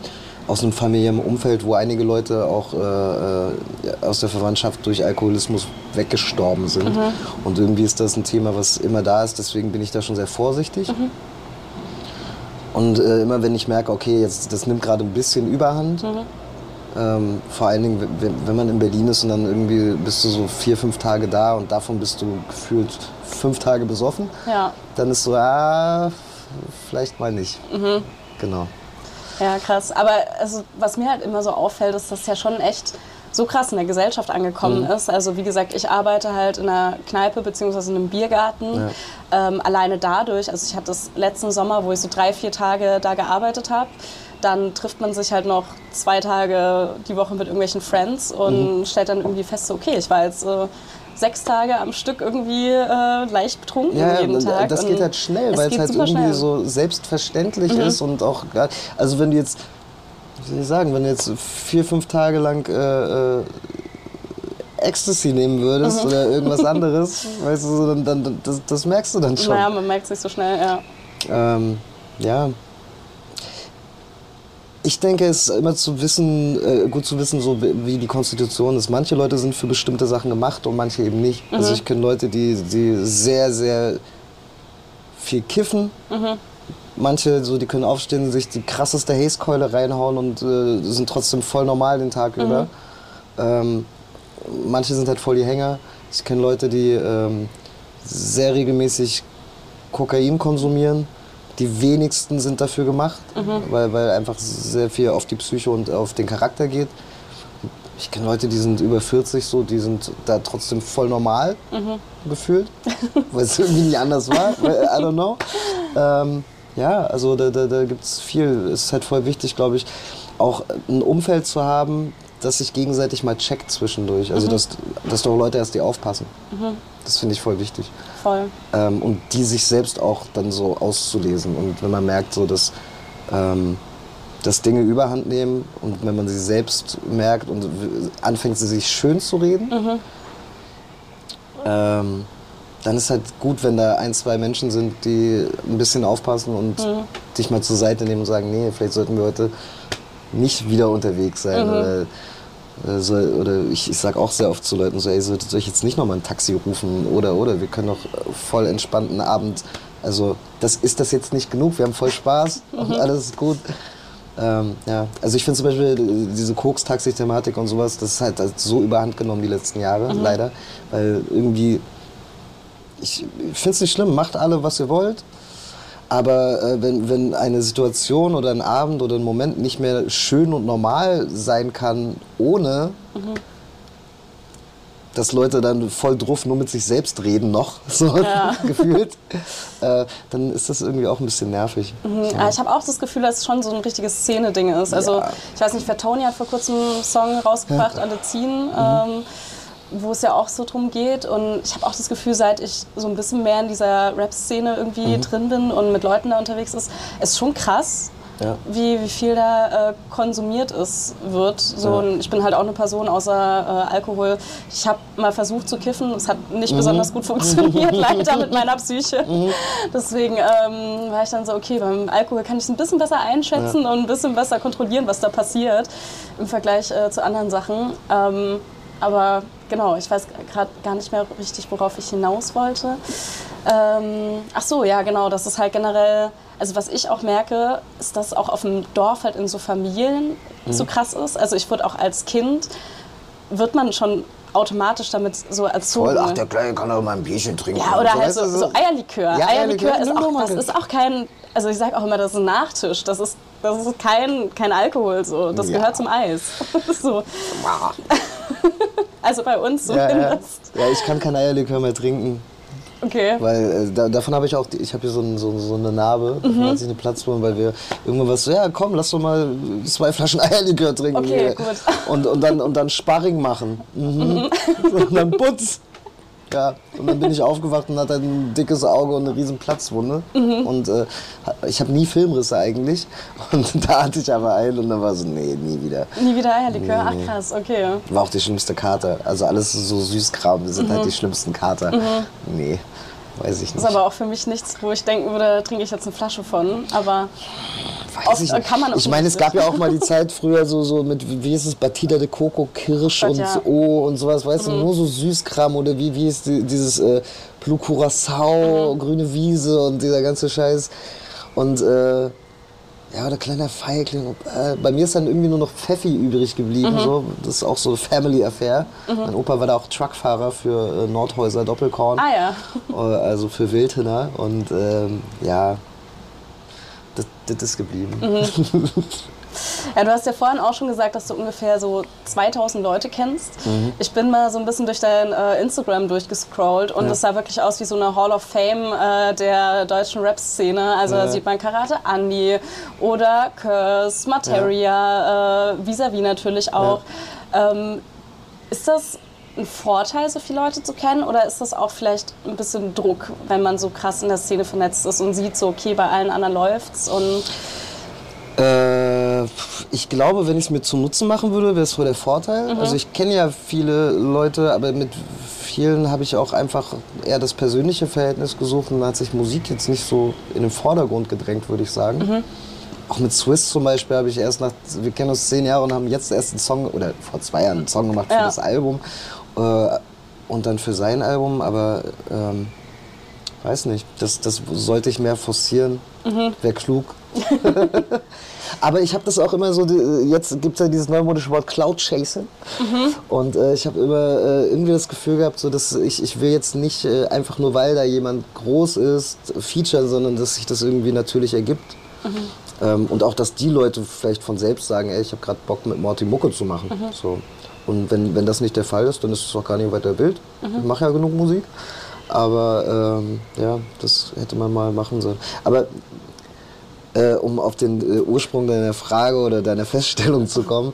aus einem familiären Umfeld, wo einige Leute auch äh, äh, aus der Verwandtschaft durch Alkoholismus weggestorben sind. Und irgendwie ist das ein Thema, was immer da ist. Deswegen bin ich da schon sehr vorsichtig. Und äh, immer wenn ich merke, okay, jetzt das nimmt gerade ein bisschen Überhand, ähm, vor allen Dingen, wenn, wenn man in Berlin ist und dann irgendwie bist du so vier, fünf Tage da und davon bist du gefühlt fünf Tage besoffen, Ja. dann ist so, ah, vielleicht mal nicht. Genau. Ja, krass. Aber also, was mir halt immer so auffällt, ist, dass ja schon echt so krass in der Gesellschaft angekommen ist. Also wie gesagt, ich arbeite halt in einer Kneipe bzw. in einem Biergarten. Ähm, alleine dadurch, also ich hatte das letzten Sommer, wo ich so drei, vier Tage da gearbeitet habe. Dann trifft man sich halt noch zwei Tage die Woche mit irgendwelchen Friends und stellt dann irgendwie fest, so, okay, ich war jetzt äh, sechs Tage am Stück irgendwie äh, leicht betrunken Ja, jeden und Tag. das Und geht halt schnell, weil es halt irgendwie schnell. Mhm. so selbstverständlich ist und auch, also wenn du jetzt, wie soll ich sagen, wenn du jetzt vier, fünf Tage lang äh, äh, Ecstasy nehmen würdest Mhm. oder irgendwas anderes, weißt du, so, dann, dann, das, das merkst du dann schon. Naja, man merkt sich so schnell, ja. Ähm, ja. Ich denke, es ist immer zu wissen, äh, gut zu wissen, so wie die Konstitution ist. Manche Leute sind für bestimmte Sachen gemacht und manche eben nicht. Also ich kenne Leute, die, die sehr, sehr viel kiffen. Manche, so, die können aufstehen, sich die krasseste Hazekeule reinhauen und äh, sind trotzdem voll normal den Tag über. Ähm, manche sind halt voll die Hänger. Ich kenne Leute, die ähm, sehr regelmäßig Kokain konsumieren. Die wenigsten sind dafür gemacht, weil, weil einfach sehr viel auf die Psyche und auf den Charakter geht. Ich kenne Leute, die sind über 40 so, die sind da trotzdem voll normal gefühlt, weil es irgendwie nicht anders war. I don't know. Ähm, ja, also da, da, da gibt es viel. Es ist halt voll wichtig, glaube ich, auch ein Umfeld zu haben, das sich gegenseitig mal checkt zwischendurch. Also dass, dass doch Leute erst die aufpassen. Das finde ich voll wichtig. Voll. Ähm, und die sich selbst auch dann so auszulesen. Und wenn man merkt, so dass, ähm, dass Dinge überhand nehmen und wenn man sie selbst merkt und anfängt, sie sich schön zu reden, ähm, dann ist halt gut, wenn da ein, zwei Menschen sind, die ein bisschen aufpassen und dich mal zur Seite nehmen und sagen, nee, vielleicht sollten wir heute nicht wieder unterwegs sein. Oder, äh, soll, oder ich, ich sage auch sehr oft zu Leuten so, ey, soll, soll ich jetzt nicht nochmal ein Taxi rufen? Oder, oder, wir können doch äh, voll entspannten Abend, also das ist das jetzt nicht genug, wir haben voll Spaß und alles ist gut. Ähm, ja, also ich finde zum Beispiel äh, diese Koks-Taxi-Thematik und sowas, das ist halt so überhand genommen die letzten Jahre, leider. Weil irgendwie, ich finde es nicht schlimm, macht alle, was ihr wollt. Aber äh, wenn, wenn eine Situation oder ein Abend oder ein Moment nicht mehr schön und normal sein kann, ohne dass Leute dann voll drauf nur mit sich selbst reden noch, so gefühlt, äh, dann ist das irgendwie auch ein bisschen nervig. Ja, ich habe auch das Gefühl, dass es schon so ein richtiges Szene-Ding ist. Also, Ja. ich weiß nicht, Tony hat vor kurzem einen Song rausgebracht, Alle ziehen, ähm, wo es ja auch so drum geht. Und ich habe auch das Gefühl, seit ich so ein bisschen mehr in dieser Rap-Szene irgendwie drin bin und mit Leuten da unterwegs ist, ist schon krass. Ja. Wie, wie viel da äh, konsumiert ist, wird. So, Ja. und ich bin halt auch eine Person außer äh, Alkohol. Ich habe mal versucht zu kiffen, es hat Mhm. nicht besonders gut funktioniert, leider mit meiner Psyche. Deswegen ähm, war ich dann so, okay, beim Alkohol kann ich es ein bisschen besser einschätzen und ein bisschen besser kontrollieren, was da passiert im Vergleich äh, zu anderen Sachen. Ähm, aber genau, ich weiß gerade gar nicht mehr richtig, worauf ich hinaus wollte. Ähm, ach so, ja, genau, das ist halt generell, also was ich auch merke, ist, dass auch auf dem Dorf halt in so Familien so krass ist. Also ich wurde auch als Kind, wird man schon automatisch damit so erzogen. Voll, ach, der Kleine kann doch mal ein Bierchen trinken. Ja, oder so, halt so, so Eierlikör. Ja, Eierlikör Eierlikör, ist auch, das ist auch kein, also ich sage auch immer, das ist ein Nachtisch. Das ist, das ist kein, kein Alkohol so. Das Ja. gehört zum Eis. so. Also bei uns Ja, ja. zumindest. ja, ich kann kein Eierlikör mehr trinken. Okay. Weil äh, da, davon habe ich auch, ich habe hier so, ein, so, so eine Narbe, Mhm. hat sich eine Platzwunde, weil wir irgendwann was so, ja komm, lass doch mal zwei Flaschen Eierlikör trinken. Okay, gut. Und, und, dann, und dann Sparring machen. Mhm. und dann Putz. Ja, und dann bin ich aufgewacht und hatte ein dickes Auge und eine riesen Platzwunde. Mhm. Und äh, ich habe nie Filmrisse eigentlich. Und da hatte ich aber einen und dann war so, nee, nie wieder. Nie wieder Eierlikör? Ach krass, okay. War auch die schlimmste Kater. Also alles so Süßkram, das sind halt die schlimmsten Kater. Nee, weiß ich Ist nicht. aber auch für mich nichts, wo ich denken würde, da trinke ich jetzt eine Flasche von. Aber Weiß ich nicht. kann man auch ich meine, es gab ja auch mal die Zeit früher so, so mit, wie ist es, Batida de Coco, Kirsch Gott, und ja. O und sowas, weißt du, nur so Süßkram oder wie, wie ist die, dieses äh, Blue Curacao, grüne Wiese und dieser ganze Scheiß. Und äh, ja, oder kleiner Feigling. Äh, bei mir ist dann irgendwie nur noch Pfeffi übrig geblieben. So. Das ist auch so Family Affair. Mein Opa war da auch Truckfahrer für äh, Nordhäuser Doppelkorn. Ah ja. Äh, Also für Wildhühner. Und ähm, ja, das, das ist geblieben. Ja, du hast ja vorhin auch schon gesagt, dass du ungefähr so 2000 Leute kennst. Mhm. Ich bin mal so ein bisschen durch dein äh, Instagram durchgescrollt und es sah wirklich aus wie so eine Hall of Fame äh, der deutschen Rap-Szene. Also da Ja. sieht man Karate Andy oder Curse, Materia, äh, Vis-a-vis natürlich auch. Ähm, ist das ein Vorteil, so viele Leute zu kennen oder ist das auch vielleicht ein bisschen Druck, wenn man so krass in der Szene vernetzt ist und sieht so, okay, bei allen anderen läuft's und Äh, ich glaube, wenn ich es mir zu Nutzen machen würde, wäre es voll der Vorteil. Also ich kenne ja viele Leute, aber mit vielen habe ich auch einfach eher das persönliche Verhältnis gesucht und da hat sich Musik jetzt nicht so in den Vordergrund gedrängt, würde ich sagen. Auch mit Swiss zum Beispiel habe ich erst nach, wir kennen uns zehn Jahre und haben jetzt erst einen Song, oder vor zwei Jahren einen Song gemacht für Ja. das Album äh, und dann für sein Album, aber ähm, weiß nicht, das, das sollte ich mehr forcieren, wäre klug. Aber ich habe das auch immer so, die- jetzt gibt es ja dieses neumodische Wort Cloud Chasing. Und äh, ich habe immer äh, irgendwie das Gefühl gehabt, so, dass ich, ich will jetzt nicht äh, einfach nur, weil da jemand groß ist, featuren, sondern dass sich das irgendwie natürlich ergibt. Ähm, und auch, dass die Leute vielleicht von selbst sagen, ey, ich habe gerade Bock mit Morty Mucke zu machen. So. Und wenn, wenn das nicht der Fall ist, dann ist es auch gar nicht weiter wild. Ich mache ja genug Musik. Aber ähm, ja, das hätte man mal machen sollen. Aber äh, um auf den äh, Ursprung deiner Frage oder deiner Feststellung zu kommen,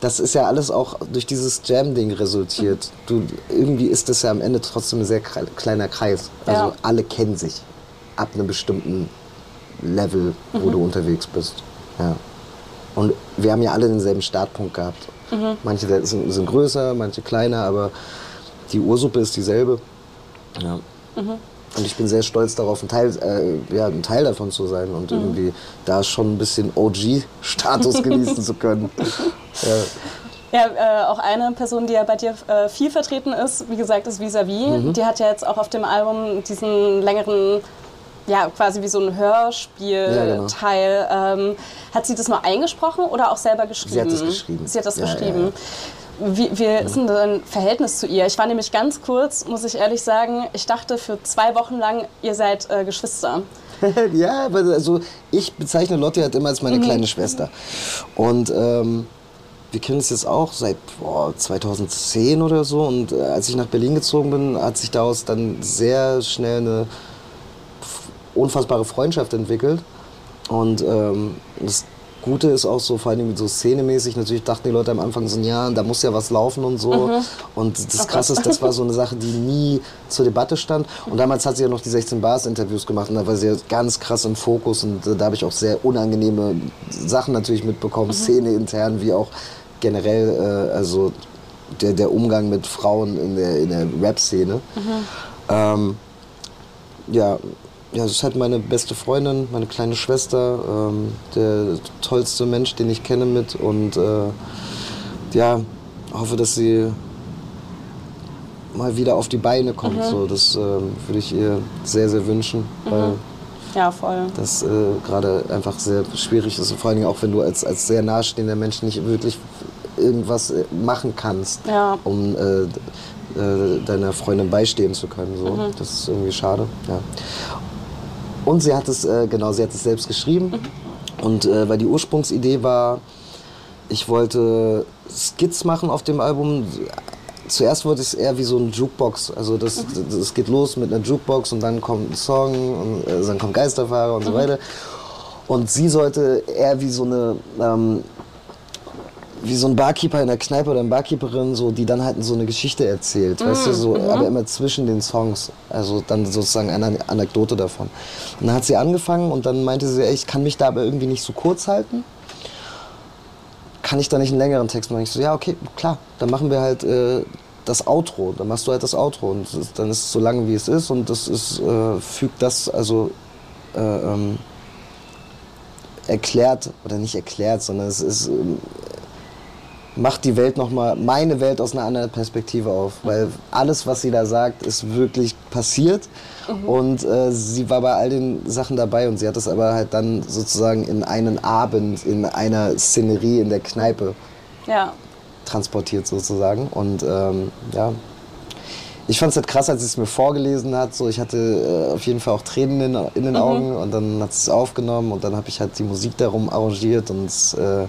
das ist ja alles auch durch dieses Jam-Ding resultiert. Du, irgendwie ist das ja am Ende trotzdem ein sehr kleiner Kreis. Also Ja. alle kennen sich ab einem bestimmten Level, wo du unterwegs bist. Ja. Und wir haben ja alle denselben Startpunkt gehabt. Manche sind, sind größer, manche kleiner, aber die Ursuppe ist dieselbe. Ja. Und ich bin sehr stolz darauf, ein Teil, äh, ja, ein Teil davon zu sein und irgendwie da schon ein bisschen OG-Status genießen zu können. Ja. Ja, äh, auch eine Person, die ja bei dir äh, viel vertreten ist, wie gesagt, ist Vis-a-vis. Mhm. Die hat ja jetzt auch auf dem Album diesen längeren, ja, quasi wie so ein Hörspiel-Teil. Ja, ähm, hat sie das mal eingesprochen oder auch selber geschrieben? Sie hat das geschrieben. Sie hat das Ja, ja, geschrieben. Wie, wie ist denn dein Verhältnis zu ihr? Ich war nämlich ganz kurz, muss ich ehrlich sagen, ich dachte für zwei Wochen lang, ihr seid äh, Geschwister. ja, also ich bezeichne Lotti halt immer als meine kleine Schwester. Und ähm, wir kennen uns jetzt auch seit boah, 2010 oder so. Und äh, als ich nach Berlin gezogen bin, hat sich daraus dann sehr schnell eine unfassbare Freundschaft entwickelt. Und ähm, das Gute ist auch so, vor allem so szenemäßig, natürlich dachten die Leute am Anfang so, ja, da muss ja was laufen und so. Und das Krasse ist, das war so eine Sache, die nie zur Debatte stand. Und damals hat sie ja noch die 16 Bars Interviews gemacht und da war sie ja ganz krass im Fokus und äh, da habe ich auch sehr unangenehme Sachen natürlich mitbekommen, Szene intern wie auch generell, äh, also der, der Umgang mit Frauen in der, in der Rap-Szene. Ähm, ja, ja, das ist halt meine beste Freundin, meine kleine Schwester, ähm, der tollste Mensch, den ich kenne mit und äh, ja, hoffe, dass sie mal wieder auf die Beine kommt. So, das ähm, würde ich ihr sehr, sehr wünschen, weil Ja, voll. das äh, gerade einfach sehr schwierig ist. Vor allen Dingen auch, wenn du als, als sehr nahestehender Mensch nicht wirklich irgendwas äh, machen kannst, Ja. um äh, äh, deiner Freundin beistehen zu können. So. Mhm. Das ist irgendwie schade. Ja. Und sie hat es, äh, genau, sie hat es selbst geschrieben. Und äh, weil die Ursprungsidee war, ich wollte Skits machen auf dem Album. Zuerst wollte ich es eher wie so ein Jukebox. Also das, das geht los mit einer Jukebox und dann kommt ein Song und äh, dann kommt Geisterfahrer und so weiter. Und sie sollte eher wie so eine ähm, wie so ein Barkeeper in der Kneipe oder eine Barkeeperin, so, die dann halt so eine Geschichte erzählt, weißt du, so, aber immer zwischen den Songs. Also dann sozusagen eine Anekdote davon. Und dann hat sie angefangen und dann meinte sie, ey, ich kann mich da aber irgendwie nicht so kurz halten. Kann ich da nicht einen längeren Text machen? Ich so, ja, okay, klar, dann machen wir halt äh, das Outro. Dann machst du halt das Outro und ist, dann ist es so lange, wie es ist und das ist, äh, fügt das, also äh, ähm, erklärt, oder nicht erklärt, sondern es ist, ähm, macht die Welt noch mal meine Welt aus einer anderen Perspektive auf, weil alles, was sie da sagt, ist wirklich passiert. Und äh, sie war bei all den Sachen dabei und sie hat es aber halt dann sozusagen in einen Abend in einer Szenerie in der Kneipe Ja. transportiert sozusagen. Und ähm, ja. Ich fand es halt krass, als es mir vorgelesen hat. So, ich hatte äh, auf jeden Fall auch Tränen in, in den Augen und dann hat es aufgenommen und dann habe ich halt die Musik darum arrangiert und äh,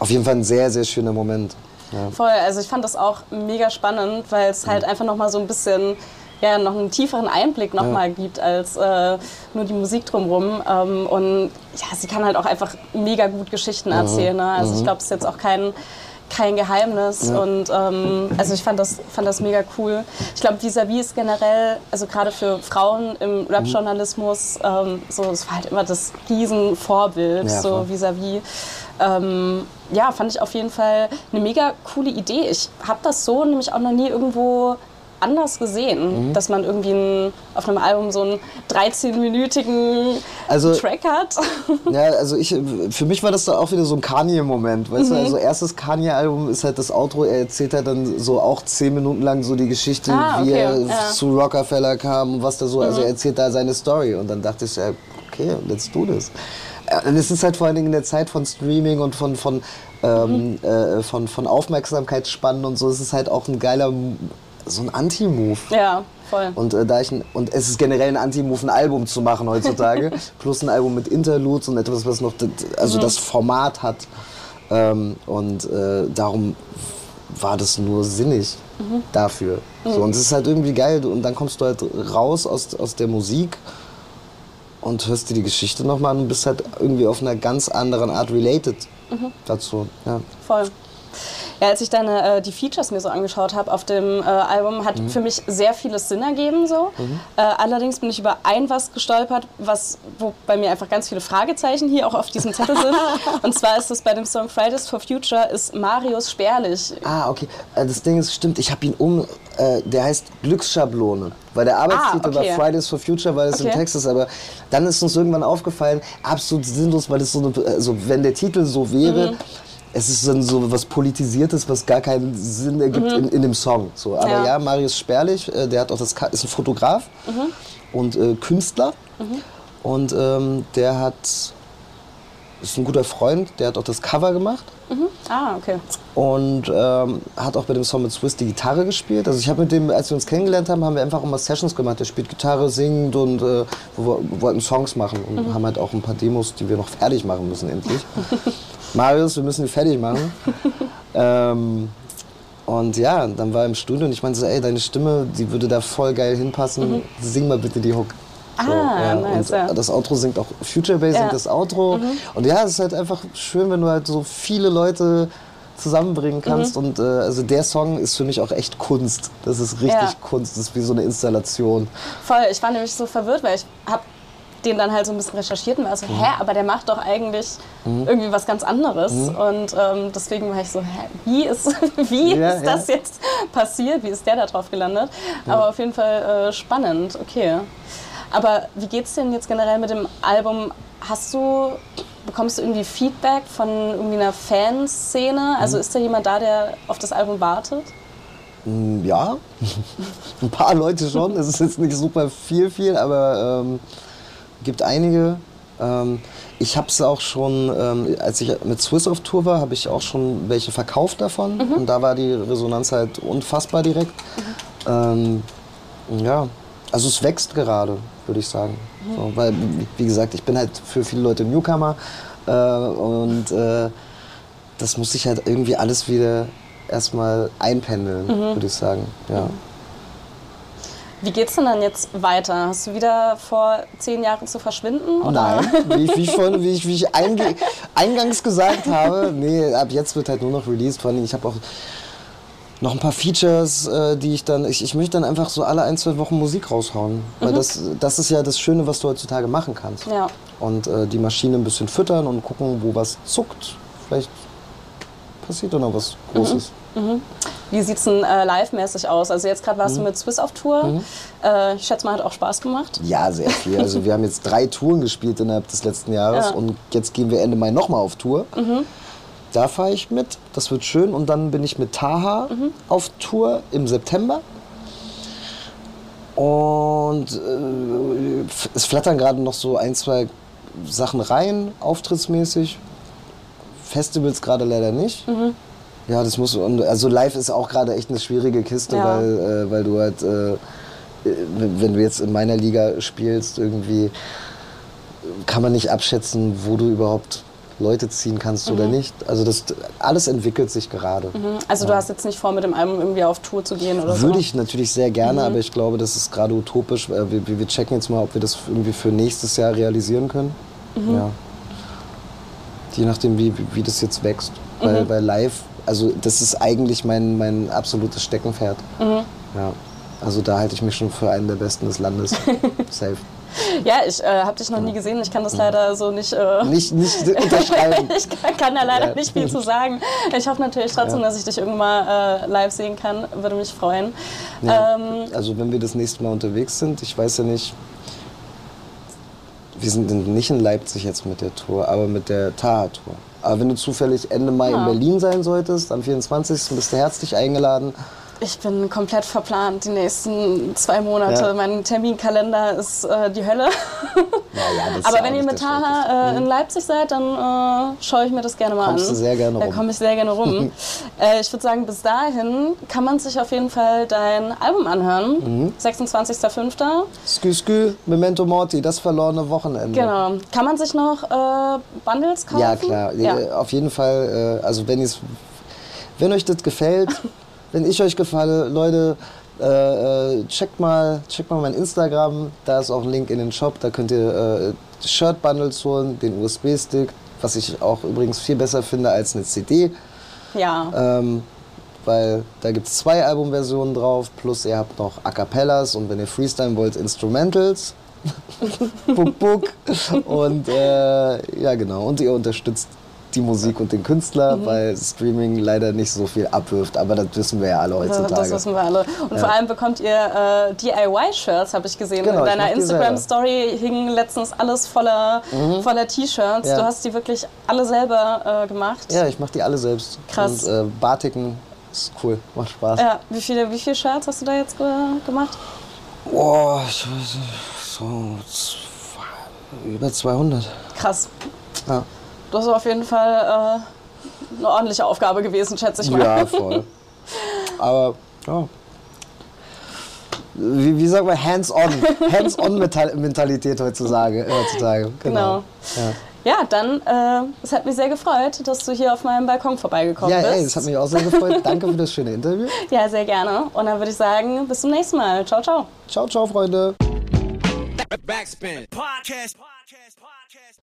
auf jeden Fall ein sehr, sehr schöner Moment. Ja. Voll, also ich fand das auch mega spannend, weil es halt einfach nochmal so ein bisschen ja, noch einen tieferen Einblick nochmal ja. gibt als äh, nur die Musik drumherum. Ähm, und ja, sie kann halt auch einfach mega gut Geschichten erzählen. Ne? Also mhm. ich glaube, es ist jetzt auch kein kein Geheimnis. Ja. Und ähm, also ich fand das, fand das mega cool. Ich glaube, vis-à-vis ist generell, also gerade für Frauen im Rap-Journalismus, ähm, so, es war halt immer das Riesenvorbild, ja, so vis-à-vis. Ähm, ja, fand ich auf jeden Fall eine mega coole Idee. Ich habe das so nämlich auch noch nie irgendwo anders gesehen, mhm. dass man irgendwie ein, auf einem Album so einen 13-minütigen also, Track hat. Ja, also ich, für mich war das da auch wieder so ein Kanye-Moment. Weißt mhm. du, also erstes Kanye-Album ist halt das Outro, er erzählt halt dann so auch 10 Minuten lang so die Geschichte, ah, wie er ja. zu Rockefeller kam und was da so, also mhm. also er erzählt da seine Story und dann dachte ich, ja, okay, let's do this. Und es ist halt vor allen Dingen in der Zeit von Streaming und von, von, ähm, mhm. äh, von, von Aufmerksamkeitsspannen und so, es ist halt auch ein geiler so ein Anti-Move. Ja, voll. Und, äh, da ich ein, und es ist generell ein Anti-Move, ein Album zu machen heutzutage. plus ein Album mit Interludes und etwas, was noch also mhm. das Format hat. Ähm, und äh, darum war das nur sinnig mhm. dafür. Mhm. So, und es ist halt irgendwie geil. Und dann kommst du halt raus aus, aus der Musik und hörst dir die Geschichte nochmal an und bist halt irgendwie auf einer ganz anderen Art related mhm. dazu. Ja. Voll. Ja, als ich deine, äh, die Features mir so angeschaut habe auf dem äh, Album, hat mhm. für mich sehr vieles Sinn ergeben. So. Mhm. Äh, allerdings bin ich über ein was gestolpert, was, wo bei mir einfach ganz viele Fragezeichen hier auch auf diesem Zettel sind. Und zwar ist es bei dem Song Fridays for Future ist Marius Spärlich. Ah, okay. Äh, das Ding ist, stimmt, ich habe ihn um, äh, der heißt Glücksschablone. Weil der Arbeitstitel ah, okay. war Fridays for Future, weil es okay. im Text ist. Aber dann ist uns irgendwann aufgefallen, absolut sinnlos, weil es so, eine, also wenn der Titel so wäre, mhm es ist dann so was Politisiertes, was gar keinen Sinn ergibt mhm. in, in, dem Song. So, aber ja, ja Marius Sperlich, äh, der hat auch das, ist ein Fotograf mhm. und äh, Künstler. Mhm. Und ähm, der hat, ist ein guter Freund, der hat auch das Cover gemacht. Mhm. Ah, okay. Und ähm, hat auch bei dem Song mit Swiss die Gitarre gespielt. Also ich habe mit dem, als wir uns kennengelernt haben, haben wir einfach immer Sessions gemacht. Der spielt Gitarre, singt und äh, wir wollten Songs machen und mhm. haben halt auch ein paar Demos, die wir noch fertig machen müssen endlich. Marius, wir müssen die fertig machen. ähm, und ja, dann war er im Studio und ich meinte so, ey, deine Stimme, die würde da voll geil hinpassen. Mhm. Sing mal bitte die Hook. So, ah, ja. nice, und ja. das Outro singt auch Future Bass ja. singt das Outro. Mhm. Und ja, es ist halt einfach schön, wenn du halt so viele Leute zusammenbringen kannst. Mhm. Und äh, also der Song ist für mich auch echt Kunst. Das ist richtig ja. Kunst. Das ist wie so eine Installation. Voll. Ich war nämlich so verwirrt, weil ich habe den dann halt so ein bisschen recherchiert und war so, mhm. hä, aber der macht doch eigentlich mhm. irgendwie was ganz anderes. Mhm. Und ähm, deswegen war ich so, hä, wie ist, wie ja, ist das ja. jetzt passiert? Wie ist der da drauf gelandet? Ja. Aber auf jeden Fall äh, spannend, okay. Aber wie geht's denn jetzt generell mit dem Album? Hast du, bekommst du irgendwie Feedback von irgendwie einer Fanszene? Also mhm. ist da jemand da, der auf das Album wartet? Mm, ja, ein paar Leute schon. Es ist jetzt nicht super viel, viel, aber ähm, gibt einige. Ähm, ich habe es auch schon, ähm, als ich mit Swiss auf Tour war, habe ich auch schon welche verkauft davon. Mhm. Und da war die Resonanz halt unfassbar direkt. Mhm. Ja, also es wächst gerade, würde ich sagen. Mhm. So, weil, wie gesagt, ich bin halt für viele Leute Newcomer. Äh, und äh, das muss sich halt irgendwie alles wieder erstmal einpendeln, mhm. würde ich sagen. Ja. Mhm. Wie geht's denn dann jetzt weiter? Hast du wieder vor zehn Jahren zu verschwinden? Oder? Nein, wie ich, wie ich, wie ich, wie ich eingangs gesagt habe, nee, ab jetzt wird halt nur noch released. Vor allem, ich habe auch noch ein paar Features, äh, die ich dann, ich, ich möchte dann einfach so alle ein, zwei Wochen Musik raushauen. Weil mhm. das, das ist ja das Schöne, was du heutzutage machen kannst. Ja. Und äh, die Maschine ein bisschen füttern und gucken, wo was zuckt. Vielleicht passiert da noch was Großes. Mhm. Mhm. Wie sieht es denn äh, live-mäßig aus? Also jetzt gerade warst mhm. du mit Swiss auf Tour. Mhm. Äh, ich schätze mal, hat auch Spaß gemacht. Ja, sehr viel. Also wir haben jetzt drei Touren gespielt innerhalb des letzten Jahres ja. und jetzt gehen wir Ende Mai nochmal auf Tour. Mhm. Da fahre ich mit, das wird schön. Und dann bin ich mit Taha mhm. auf Tour im September. Und äh, es flattern gerade noch so ein, zwei Sachen rein, auftrittsmäßig. Festivals gerade leider nicht. Mhm. Ja, das muss und also live ist auch gerade echt eine schwierige Kiste, Ja. weil, äh, weil du halt, äh, wenn du jetzt in meiner Liga spielst, irgendwie kann man nicht abschätzen, wo du überhaupt Leute ziehen kannst oder nicht. Also das alles entwickelt sich gerade. Also du hast jetzt nicht vor, mit dem Album irgendwie auf Tour zu gehen oder so? Würde ich natürlich sehr gerne, aber ich glaube, das ist gerade utopisch. Äh, Wir, wir checken jetzt mal, ob wir das irgendwie für nächstes Jahr realisieren können. Ja. Je nachdem, wie, wie- wie das jetzt wächst. Weil, weil live, also das ist eigentlich mein, mein absolutes Steckenpferd. Ja. Also da halte ich mich schon für einen der Besten des Landes. Safe. Ja, ich äh, habe dich noch nie gesehen. Ich kann das leider so nicht. Äh, Nicht, nicht unterschreiben. ich kann, kann da leider Ja. nicht viel zu sagen. Ich hoffe natürlich trotzdem, Ja. dass ich dich irgendwann mal äh, live sehen kann. Würde mich freuen. Ja. Ähm, Also wenn wir das nächste Mal unterwegs sind, ich weiß ja nicht, wir sind in- nicht in Leipzig jetzt mit der Tour, aber mit der Taha-Tour. Aber wenn du zufällig Ende Mai Ja. in Berlin sein solltest, am 24. bist du herzlich eingeladen. Ich bin komplett verplant die nächsten zwei Monate. Ja. Mein Terminkalender ist äh, die Hölle. Naja, Aber ja wenn ihr mit. Taha äh, in Leipzig seid, dann äh, schaue ich mir das gerne mal Kommst an. du sehr gerne Da rum. komme ich sehr gerne rum. äh, ich würde sagen, bis dahin kann man sich auf jeden Fall dein Album anhören. Mhm. 26.05. Skü, skü, Memento Morti, das verlorene Wochenende. Genau. Kann man sich noch äh, Bundles kaufen? Ja, klar. Ja. Äh, Auf jeden Fall, also wenn, ihr's- wenn euch das gefällt, wenn ich euch gefalle, Leute, äh, äh, checkt, mal, checkt mal mein Instagram, da ist auch ein Link in den Shop, da könnt ihr äh, Shirt-Bundles holen, den USB-Stick, was ich auch übrigens viel besser finde als eine CD, ja. ähm, weil da gibt es zwei Albumversionen drauf, plus ihr habt noch A Cappellas und wenn ihr Freestyle wollt, Instrumentals. Buck, buck. Und äh, ja, genau. Und ihr unterstützt die Musik und den Künstler, Mhm. weil Streaming leider nicht so viel abwirft. Aber das wissen wir ja alle heutzutage. das wissen wir alle. Und vor allem bekommt ihr äh, DIY-Shirts, habe ich gesehen. Genau, In deiner. Mhm. Instagram-Story hing letztens alles voller, voller T-Shirts. Ja. Du hast die wirklich alle selber äh, gemacht. ja, ich mache die alle selbst. Krass. Und äh, Batiken ist cool, macht Spaß. Ja, wie viele, wie viele Shirts hast du da jetzt ge gemacht? Boah, ich weiß nicht, so über 200. Krass. Ja. Das ist auf jeden Fall äh, eine ordentliche Aufgabe gewesen, schätze ich mal. Ja, voll. Aber, ja. Wie, wie sagt man, hands-on. Hands-on-Mentalität heutzutage. heutzutage. Genau. Ja, Ja, dann, äh, es hat mich sehr gefreut, dass du hier auf meinem Balkon vorbeigekommen ja bist. ey, das hat mich auch sehr gefreut. Danke für das schöne Interview. Ja, sehr gerne. Und dann würde ich sagen, bis zum nächsten Mal. Ciao, ciao. Ciao, ciao, Freunde. Backspin. Podcast.